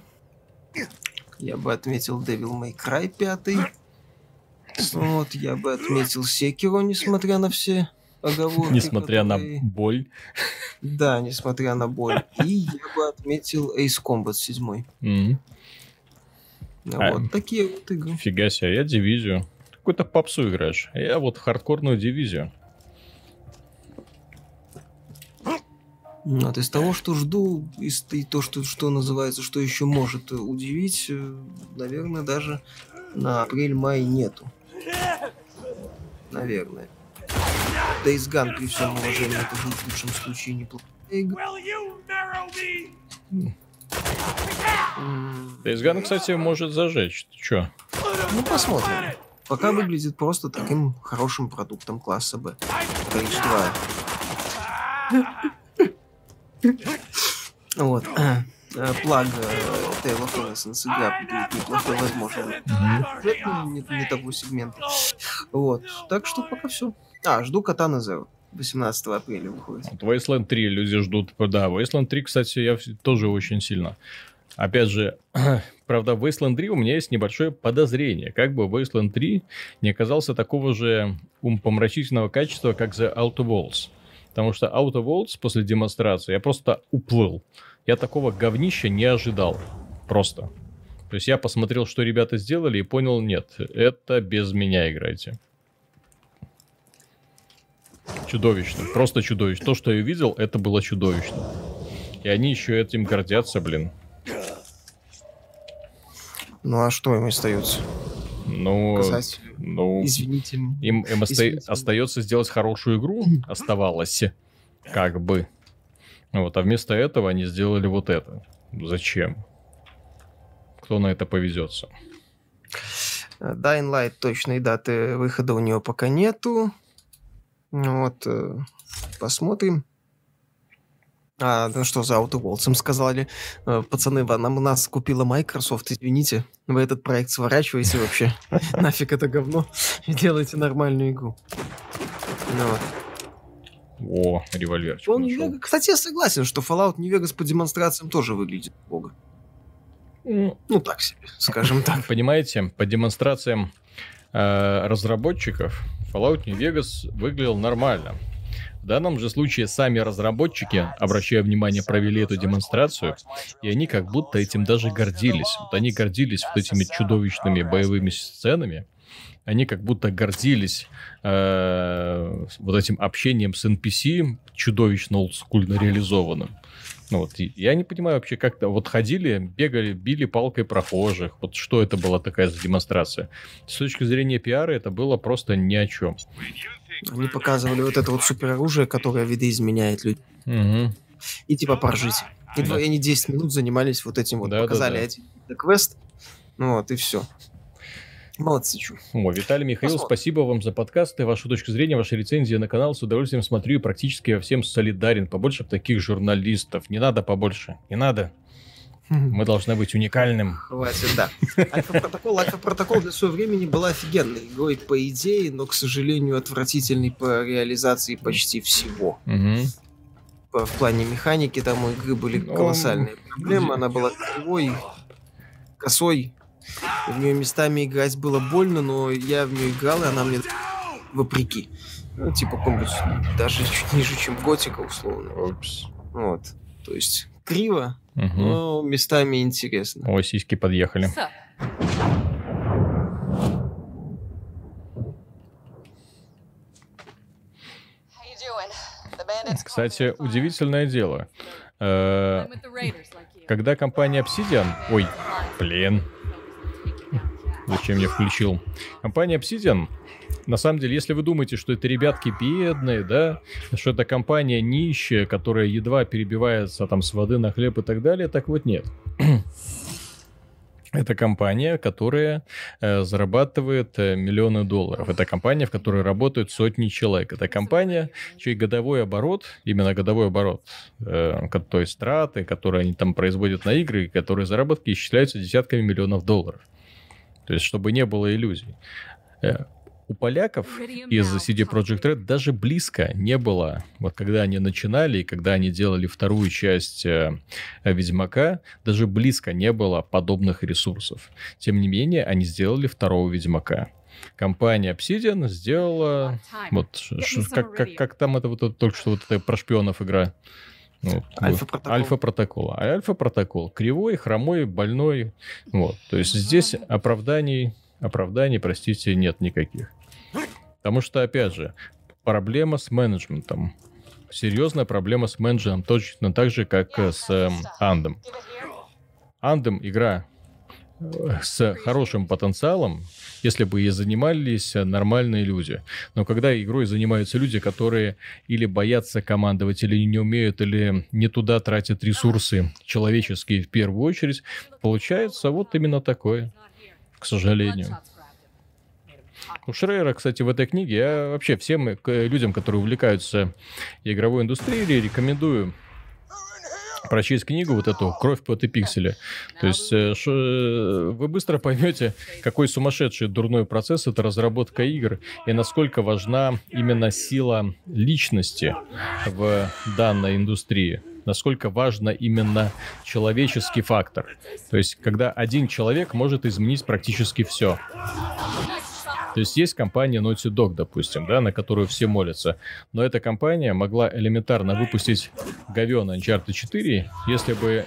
Я бы отметил Devil May Cry 5. Вот, я бы отметил Sekiro, несмотря на все оговорки. Несмотря которые... на боль. Да, несмотря на боль. И я бы отметил Ace Combat 7. Mm-hmm. А, вот такие вот игры. Фига себе, я дивизию. Какую-то попсу играешь. Я вот хардкорную дивизию. Вот из того, что жду, из и то, что, что называется, что еще может удивить, э, наверное, даже на апрель-май нету. Наверное. Days Gone, при всем уважении, это будет в лучшем случае неплохая игра. Days Gone, кстати, может зажечь. Ты чё? Ну, посмотрим. Пока выглядит просто таким хорошим продуктом класса Б. 2. Вот. Плаг Tale of Innocence игра будет неплохой, возможно. Не, не того сегмента. Вот. Так что пока все. А, жду Катана Zero. 18 апреля выходит. Вот Wasteland 3 люди ждут. Да, Wasteland 3, кстати, я тоже очень сильно. Опять же, (clears throat) правда, в Wasteland 3 у меня есть небольшое подозрение. Как бы Wasteland 3 не оказался такого же умопомрачительного качества, как The Outer Worlds. Потому что Outer Worlds после демонстрации я просто уплыл. Я такого говнища не ожидал. Просто. То есть я посмотрел, что ребята сделали и понял, нет, это без меня играйте. Чудовищно. Просто чудовищно. То, что я видел, это было чудовищно. И они еще этим гордятся, блин. Ну а что им остается? Ну, Сказать, ну извините. Им, им извините. остается сделать хорошую игру, оставалось, как бы. Вот, а вместо этого они сделали вот это. Зачем? Кто на это повезется? Dying Light точной даты выхода у него пока нету. Вот, э, посмотрим. А, ну что за Outer сказали, э, пацаны, нам у нас купила Microsoft, извините, вы этот проект сворачиваете вообще. (laughs) Нафиг это говно. И делайте нормальную игру. Ну О, револьвер. Кстати, я согласен, что Fallout New Vegas по демонстрациям тоже выглядит бога. Ну, ну так себе, скажем так. (laughs) Понимаете, по демонстрациям э, разработчиков Fallout New Vegas выглядел нормально. В данном же случае сами разработчики, обращая внимание, провели эту демонстрацию, и они как будто этим даже гордились. Вот они гордились вот этими чудовищными боевыми сценами, они как будто гордились э, вот этим общением с NPC, чудовищно олдскульно реализованным. Ну вот, я не понимаю вообще, как-то вот ходили, бегали, били палкой прохожих. Вот что это была такая за демонстрация? С точки зрения пиара это было просто ни о чем. Они показывали вот это вот супероружие, которое видоизменяет людей. Угу. И типа поржить. И да. они 10 минут занимались вот этим вот, да, показали да, да. эти квест. Ну вот, и все. Молодцы. О, Виталий Михаил, Посмотрим. спасибо вам за подкасты, вашу точку зрения, ваши рецензии на канал. С удовольствием смотрю и практически во всем солидарен. Побольше таких журналистов. Не надо побольше. Не надо. Мы должны быть уникальным. Хватит, да. Альфа-протокол, Альфа-протокол для своего времени была офигенной игрой по идее, но, к сожалению, отвратительной по реализации почти всего. Угу. В плане механики там у игры были ну, колоссальные проблемы. Она была кривой, косой. В нее местами играть было больно, но я в нее играл, и она мне вопреки. Ну, типа, каком-нибудь даже чуть ниже, чем Готика, условно. Упс. Вот. То есть криво, угу. но местами интересно. О, сиськи подъехали. Кстати, удивительное дело. Э, когда компания Obsidian... Ой, блин. Зачем я включил? Компания Obsidian на самом деле, если вы думаете, что это ребятки бедные, да, что это компания нищая, которая едва перебивается там с воды на хлеб и так далее, так вот нет. (clears throat) Это компания, которая э, зарабатывает э, миллионы долларов. Это компания, в которой работают сотни человек. Это компания, чей годовой оборот, именно годовой оборот, э, то есть траты, которые они там производят на игры, которые заработки исчисляются десятками миллионов долларов. То есть, чтобы не было иллюзий. Э, у поляков из CD Projekt Red даже близко не было. Вот когда они начинали, и когда они делали вторую часть э, Ведьмака, даже близко не было подобных ресурсов. Тем не менее, они сделали второго Ведьмака. Компания Obsidian сделала... Вот, ш, как, как, как там это вот только что вот это про шпионов игра. Ну, альфа-протокол. Альфа-протокол. А альфа-протокол кривой, хромой, больной. Вот. То есть здесь оправданий, оправданий, простите, нет никаких. Потому что, опять же, проблема с менеджментом. Серьезная проблема с менеджером, точно так же, как с э, Андом. Андом игра э, с хорошим потенциалом, если бы и занимались нормальные люди. Но когда игрой занимаются люди, которые или боятся командовать, или не умеют, или не туда тратят ресурсы человеческие в первую очередь, получается вот именно такое, к сожалению. У Шрейера, кстати, в этой книге я вообще всем людям, которые увлекаются игровой индустрией, рекомендую прочесть книгу вот эту «Кровь, пот и пиксели». То есть э, шо, э, вы быстро поймете, какой сумасшедший дурной процесс это разработка игр и насколько важна именно сила личности в данной индустрии насколько важно именно человеческий фактор. То есть, когда один человек может изменить практически все. То есть есть компания Naughty Dog, допустим, да, на которую все молятся. Но эта компания могла элементарно выпустить говёно Uncharted 4, если бы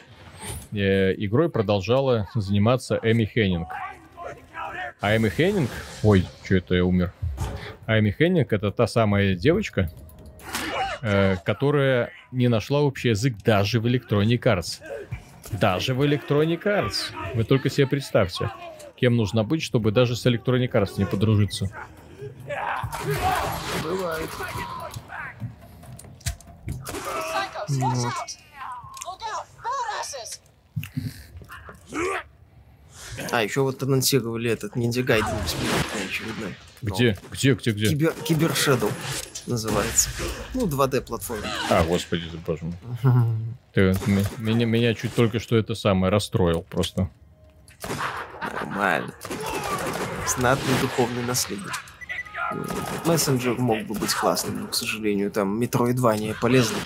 э, игрой продолжала заниматься Эми Хеннинг. А Эми Хеннинг... Ой, что это я умер. А Эми Хеннинг это та самая девочка, э, которая не нашла общий язык даже в Electronic Arts. Даже в Electronic Arts. Вы только себе представьте кем нужно быть, чтобы даже с Electronic Arts не подружиться. Бывает. Вот. А, еще вот анонсировали этот Ниндзя Гайден бесплатный очередной. Где? Но. Где, где, где? Кибер, Кибер Shadow называется. Ну, 2D платформа. А, господи, боже мой. Ты меня, меня чуть только что это самое расстроил просто. Нормально. Знатный духовный наследник. Мессенджер мог бы быть классным, но, к сожалению, там метроидвания полезно.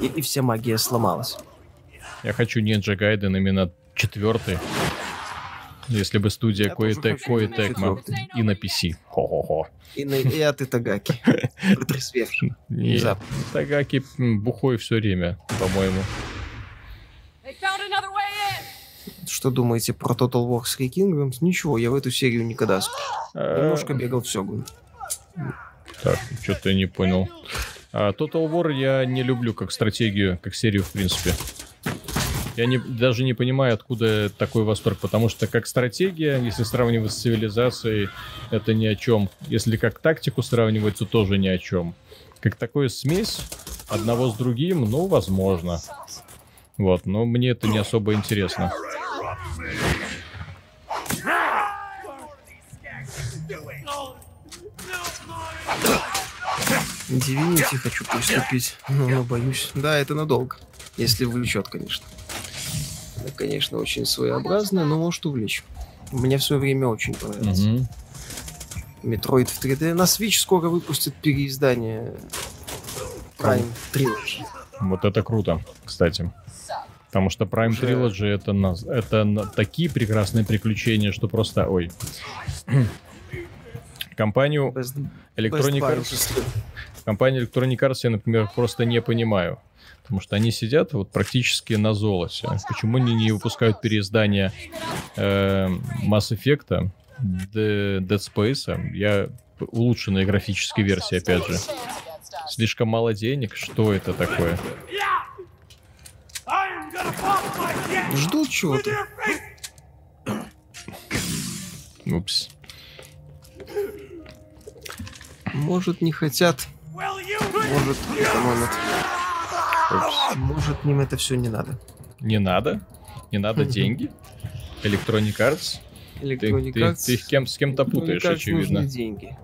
И, и вся магия сломалась. Я хочу Ninja Gaiden именно четвертый. Если бы студия Koei Tecmo и на PC. Хо-хо-хо. И, на, и от Итагаки. (laughs) Нет, Тагаки бухой все время, по-моему. Что думаете про Total War Three Kingdoms? Ничего, я в эту серию никогда. Немножко бегал в Сёгун. Так, что-то я не понял. А, Total War я не люблю как стратегию, как серию, в принципе. Я не, даже не понимаю, откуда такой восторг, потому что как стратегия, если сравнивать с цивилизацией, это ни о чем. Если как тактику сравнивать, то тоже ни о чем. Как такой смесь одного с другим, ну, возможно. Вот, но мне это не особо интересно. Divinity хочу приступить, но, но боюсь. Да, это надолго. Если влечет, конечно. конечно, очень своеобразная, но может увлечь. Мне все время очень понравилось. Угу. Metroid в 3D. На Switch скоро выпустят переиздание Prime Trilogy. Вот это круто, кстати. Потому что Prime Уже... Trilogy это, на, это на, такие прекрасные приключения, что просто... Ой. (clears throat) Компанию Best, Electronic Best Arts... Компанию Electronic Arts я, например, просто не понимаю. Потому что они сидят вот практически на золоте. Почему они не выпускают переиздание э, Mass Effect, Dead Space? Я улучшенная графическая версия, опять же. Слишком мало денег? Что это такое? Жду чего-то. Упс. Может, не хотят. Может, экономят. Может, им это все не надо. Не надо? Не надо деньги? Electronic Arts? Electronic ты, Arts. Ты, ты кем, с кем-то путаешь, очевидно. нужны деньги.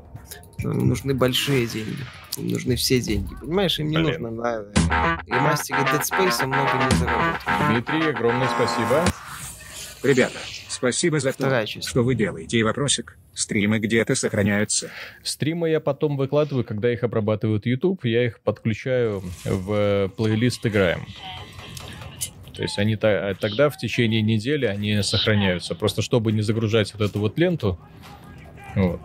Им нужны большие деньги. Им нужны все деньги. Понимаешь, им не Блин. нужно на ремастере Dead Space много не заработать. Дмитрий, огромное спасибо. Ребята, спасибо за то, что вы делаете. И вопросик. Стримы где-то сохраняются? Стримы я потом выкладываю, когда их обрабатывает YouTube. Я их подключаю в плейлист «Играем». То есть они та, тогда в течение недели они сохраняются. Просто чтобы не загружать вот эту вот ленту. Вот.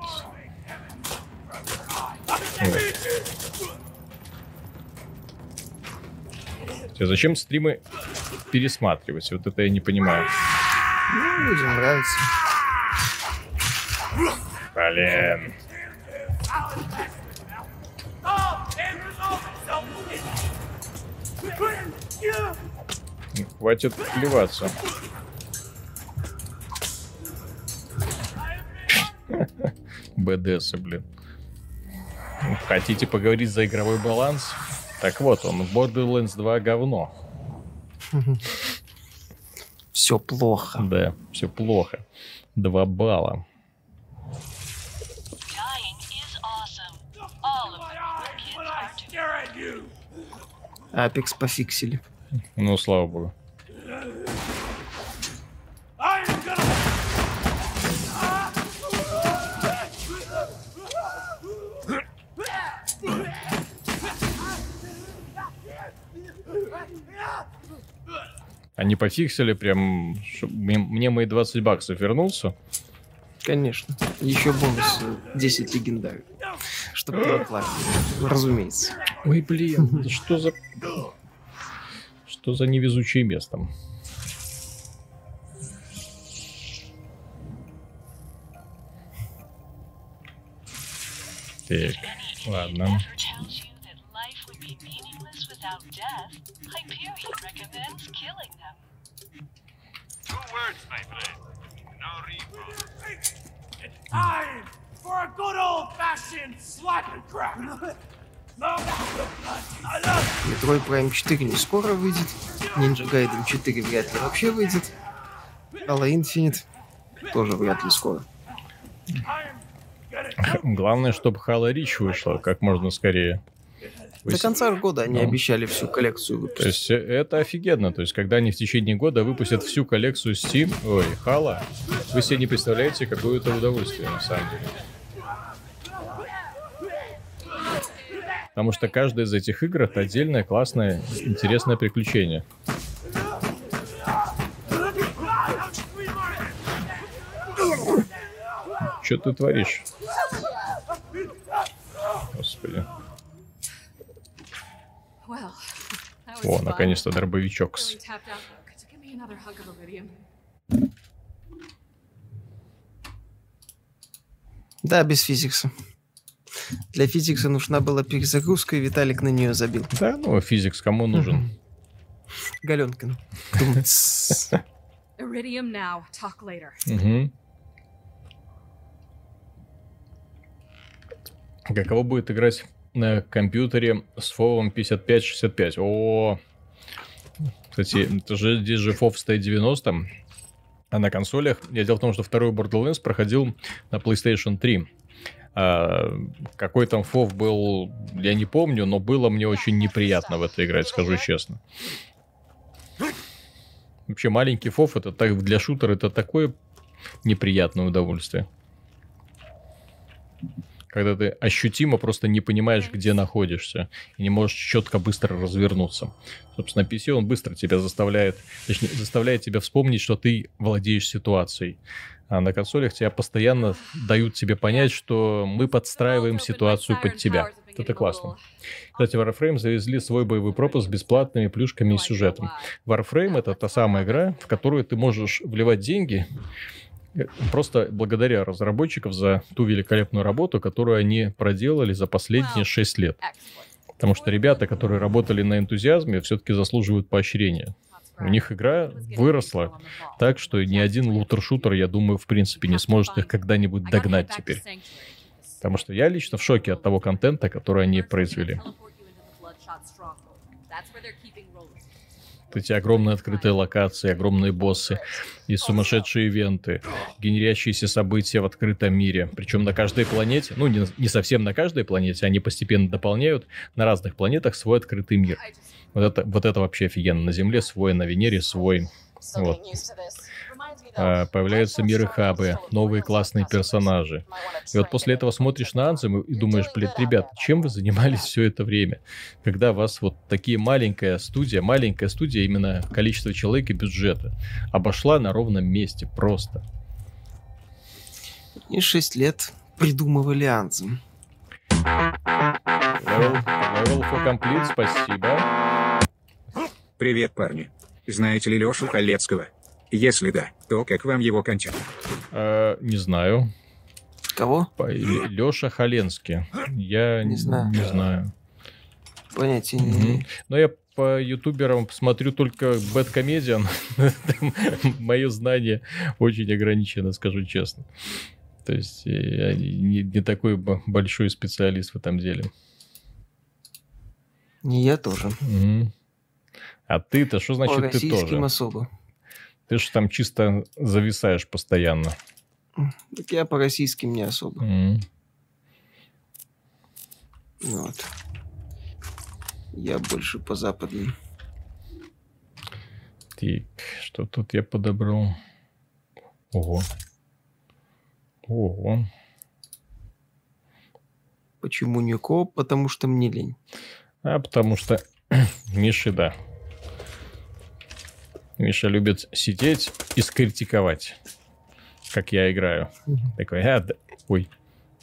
вот. Зачем стримы пересматривать? Вот это я не понимаю. Ну, людям нравится. Блин. Хватит плеваться. (laughs) БДС, блин. Хотите поговорить за игровой баланс? Так вот он, Borderlands 2 говно. (laughs) Все плохо. Да, все плохо. Два балла. Апекс пофиксили. Ну, слава богу. Они пофиксили прям, мне мои 20 баксов вернулся. Конечно. Еще бонус 10 легендарь. Чтобы ты оплатил. Разумеется. Ой, блин, что за... Что за невезучее место? Так, ладно. Two for a good old-fashioned slap and crack. Metroid Prime 4 не скоро выйдет. Ninja Gaiden 4 вряд ли вообще выйдет. Halo Infinite тоже вряд ли скоро. Главное, чтобы Halo Reach вышла как можно скорее. До конца года они ну, обещали всю коллекцию выпустить. То есть это офигенно. То есть когда они в течение года выпустят всю коллекцию Steam, ой, Halo, вы себе не представляете, какое это удовольствие на самом деле. Потому что каждая из этих игр это отдельное, классное, интересное приключение. Что ты творишь? Господи. О, наконец-то дробовичок. Да, без физикса. Для физикса нужна была перезагрузка, и Виталик на нее забил. Да, ну, физикс кому нужен? Галенкин. (laughs) Iridium now, talk later. Угу. Каково будет играть на компьютере с фовом 5565? О, кстати, это же, здесь же FOV стоит 90, а на консолях... Я дело в том, что второй Borderlands проходил на PlayStation 3. А, какой там фов был, я не помню, но было мне очень неприятно в это играть, скажу честно. Вообще маленький фоф это так, для шутера это такое неприятное удовольствие. Когда ты ощутимо просто не понимаешь, где находишься, и не можешь четко быстро развернуться. Собственно, PC он быстро тебя заставляет, точнее, заставляет тебя вспомнить, что ты владеешь ситуацией. А на консолях тебя постоянно дают тебе понять, что мы подстраиваем ситуацию под тебя. Это классно. Кстати, Warframe завезли свой боевой пропуск с бесплатными плюшками и сюжетом. Warframe — это та самая игра, в которую ты можешь вливать деньги, э, Просто благодаря разработчиков за ту великолепную работу, которую они проделали за последние 6 лет. Потому что ребята, которые работали на энтузиазме, все-таки заслуживают поощрения. У них игра выросла так, что ни один лутер-шутер, я думаю, в принципе не сможет их когда-нибудь догнать теперь. Потому что я лично в шоке от того контента, который они произвели. Эти огромные открытые локации, огромные боссы и сумасшедшие ивенты, генерящиеся события в открытом мире. Причем на каждой планете, ну не, не совсем на каждой планете, они постепенно дополняют на разных планетах свой открытый мир. Вот это, вот это вообще офигенно. На Земле свой, на Венере свой. Вот. А, появляются миры хабы, новые классные персонажи. И вот после этого смотришь на Анзем и думаешь, блин, ребят, чем вы занимались все это время? Когда у вас вот такие маленькая студия, маленькая студия, именно количество человек и бюджета, обошла на ровном месте просто. И шесть лет придумывали Анзем. Level, level for complete, спасибо. Привет, парни. Знаете ли Лешу Халецкого? Если да, то как вам его кончат? Э, не знаю. Кого? Леша Халенский. Я не знаю. Не знаю. Понятия не угу. Но я по ютуберам посмотрю только Bad Comedian. (laughs) Мое знание очень ограничено, скажу честно. То есть я не, не такой большой специалист в этом деле. Не я тоже. Угу. А ты-то, что значит ты тоже? особо. Ты же там чисто зависаешь постоянно. Так я по российским не особо. Mm. Вот. Я больше по западным. Так, что тут я подобрал? Ого. Ого. Почему не коп? Потому что мне лень. А потому что (clears throat) Миши, да. Миша любит сидеть и скритиковать, как я играю. Такой, а, да, ой,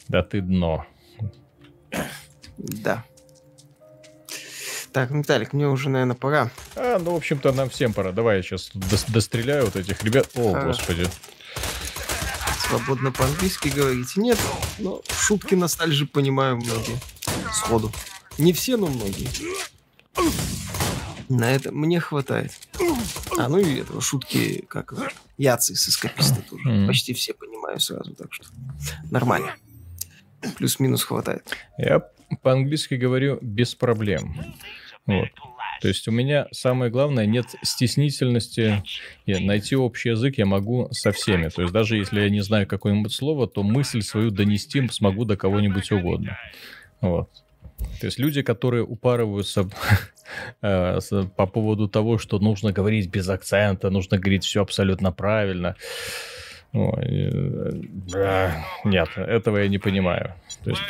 да ты дно. Да. Так, Виталик, мне уже, наверное, пора. А, ну, в общем-то, нам всем пора. Давай я сейчас до- достреляю вот этих ребят. О, Хорошо. господи. Свободно по-английски говорите. Нет, но шутки ностальжи понимаю многие. Сходу. Не все, но многие. На это мне хватает. А, ну и этого шутки, как Яцы с эскаписта тоже. Mm-hmm. Почти все понимаю сразу, так что нормально. Плюс-минус хватает. Я по-английски говорю без проблем. Вот. То есть у меня самое главное нет стеснительности. Нет, найти общий язык я могу со всеми. То есть даже если я не знаю какое-нибудь слово, то мысль свою донести смогу до кого-нибудь угодно. Вот. То есть люди, которые упарываются э, по поводу того, что нужно говорить без акцента, нужно говорить все абсолютно правильно. Ой, э, нет, этого я не понимаю. То есть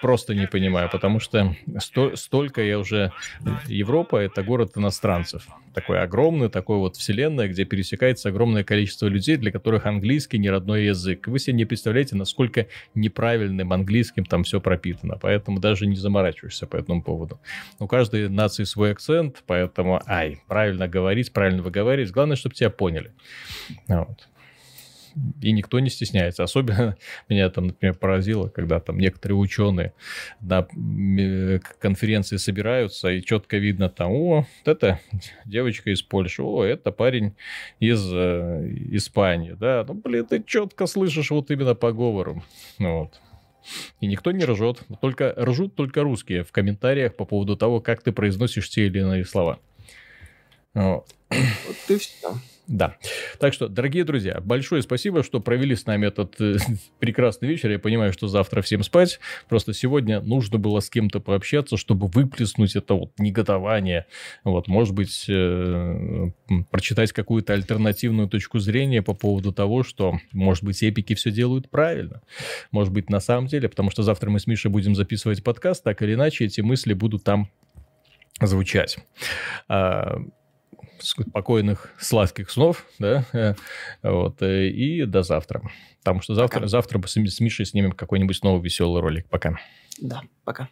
просто не понимаю, потому что сто столько я уже... Европа — это город иностранцев. Такой огромный, такой вот вселенная, где пересекается огромное количество людей, для которых английский не родной язык. Вы себе не представляете, насколько неправильным английским там все пропитано. Поэтому даже не заморачиваешься по этому поводу. У каждой нации свой акцент, поэтому, ай, правильно говорить, правильно выговаривать. Главное, чтобы тебя поняли. Вот и никто не стесняется. Особенно (laughs) меня там, например, поразило, когда там некоторые ученые на конференции собираются, и четко видно там, о, это (laughs) девочка из Польши, о, это парень из э, Испании, да, ну, блин, ты четко слышишь вот именно по говору, вот. И никто не ржет, только ржут только русские в комментариях по поводу того, как ты произносишь те или иные слова. Вот. Вот и все. Да. Так что, дорогие друзья, большое спасибо, что провели с нами этот э, (laughs) прекрасный вечер. Я понимаю, что завтра всем спать. Просто сегодня нужно было с кем-то пообщаться, чтобы выплеснуть это вот негодование. Вот, может быть, э, прочитать какую-то альтернативную точку зрения по поводу того, что, может быть, эпики все делают правильно. Может быть, на самом деле, потому что завтра мы с Мишей будем записывать подкаст, так или иначе эти мысли будут там звучать. Спокойных, сладких снов, да, вот, э, и до завтра. Потому что завтра, завтра с Мишей снимем какой-нибудь новый веселый ролик. Пока. Да, пока.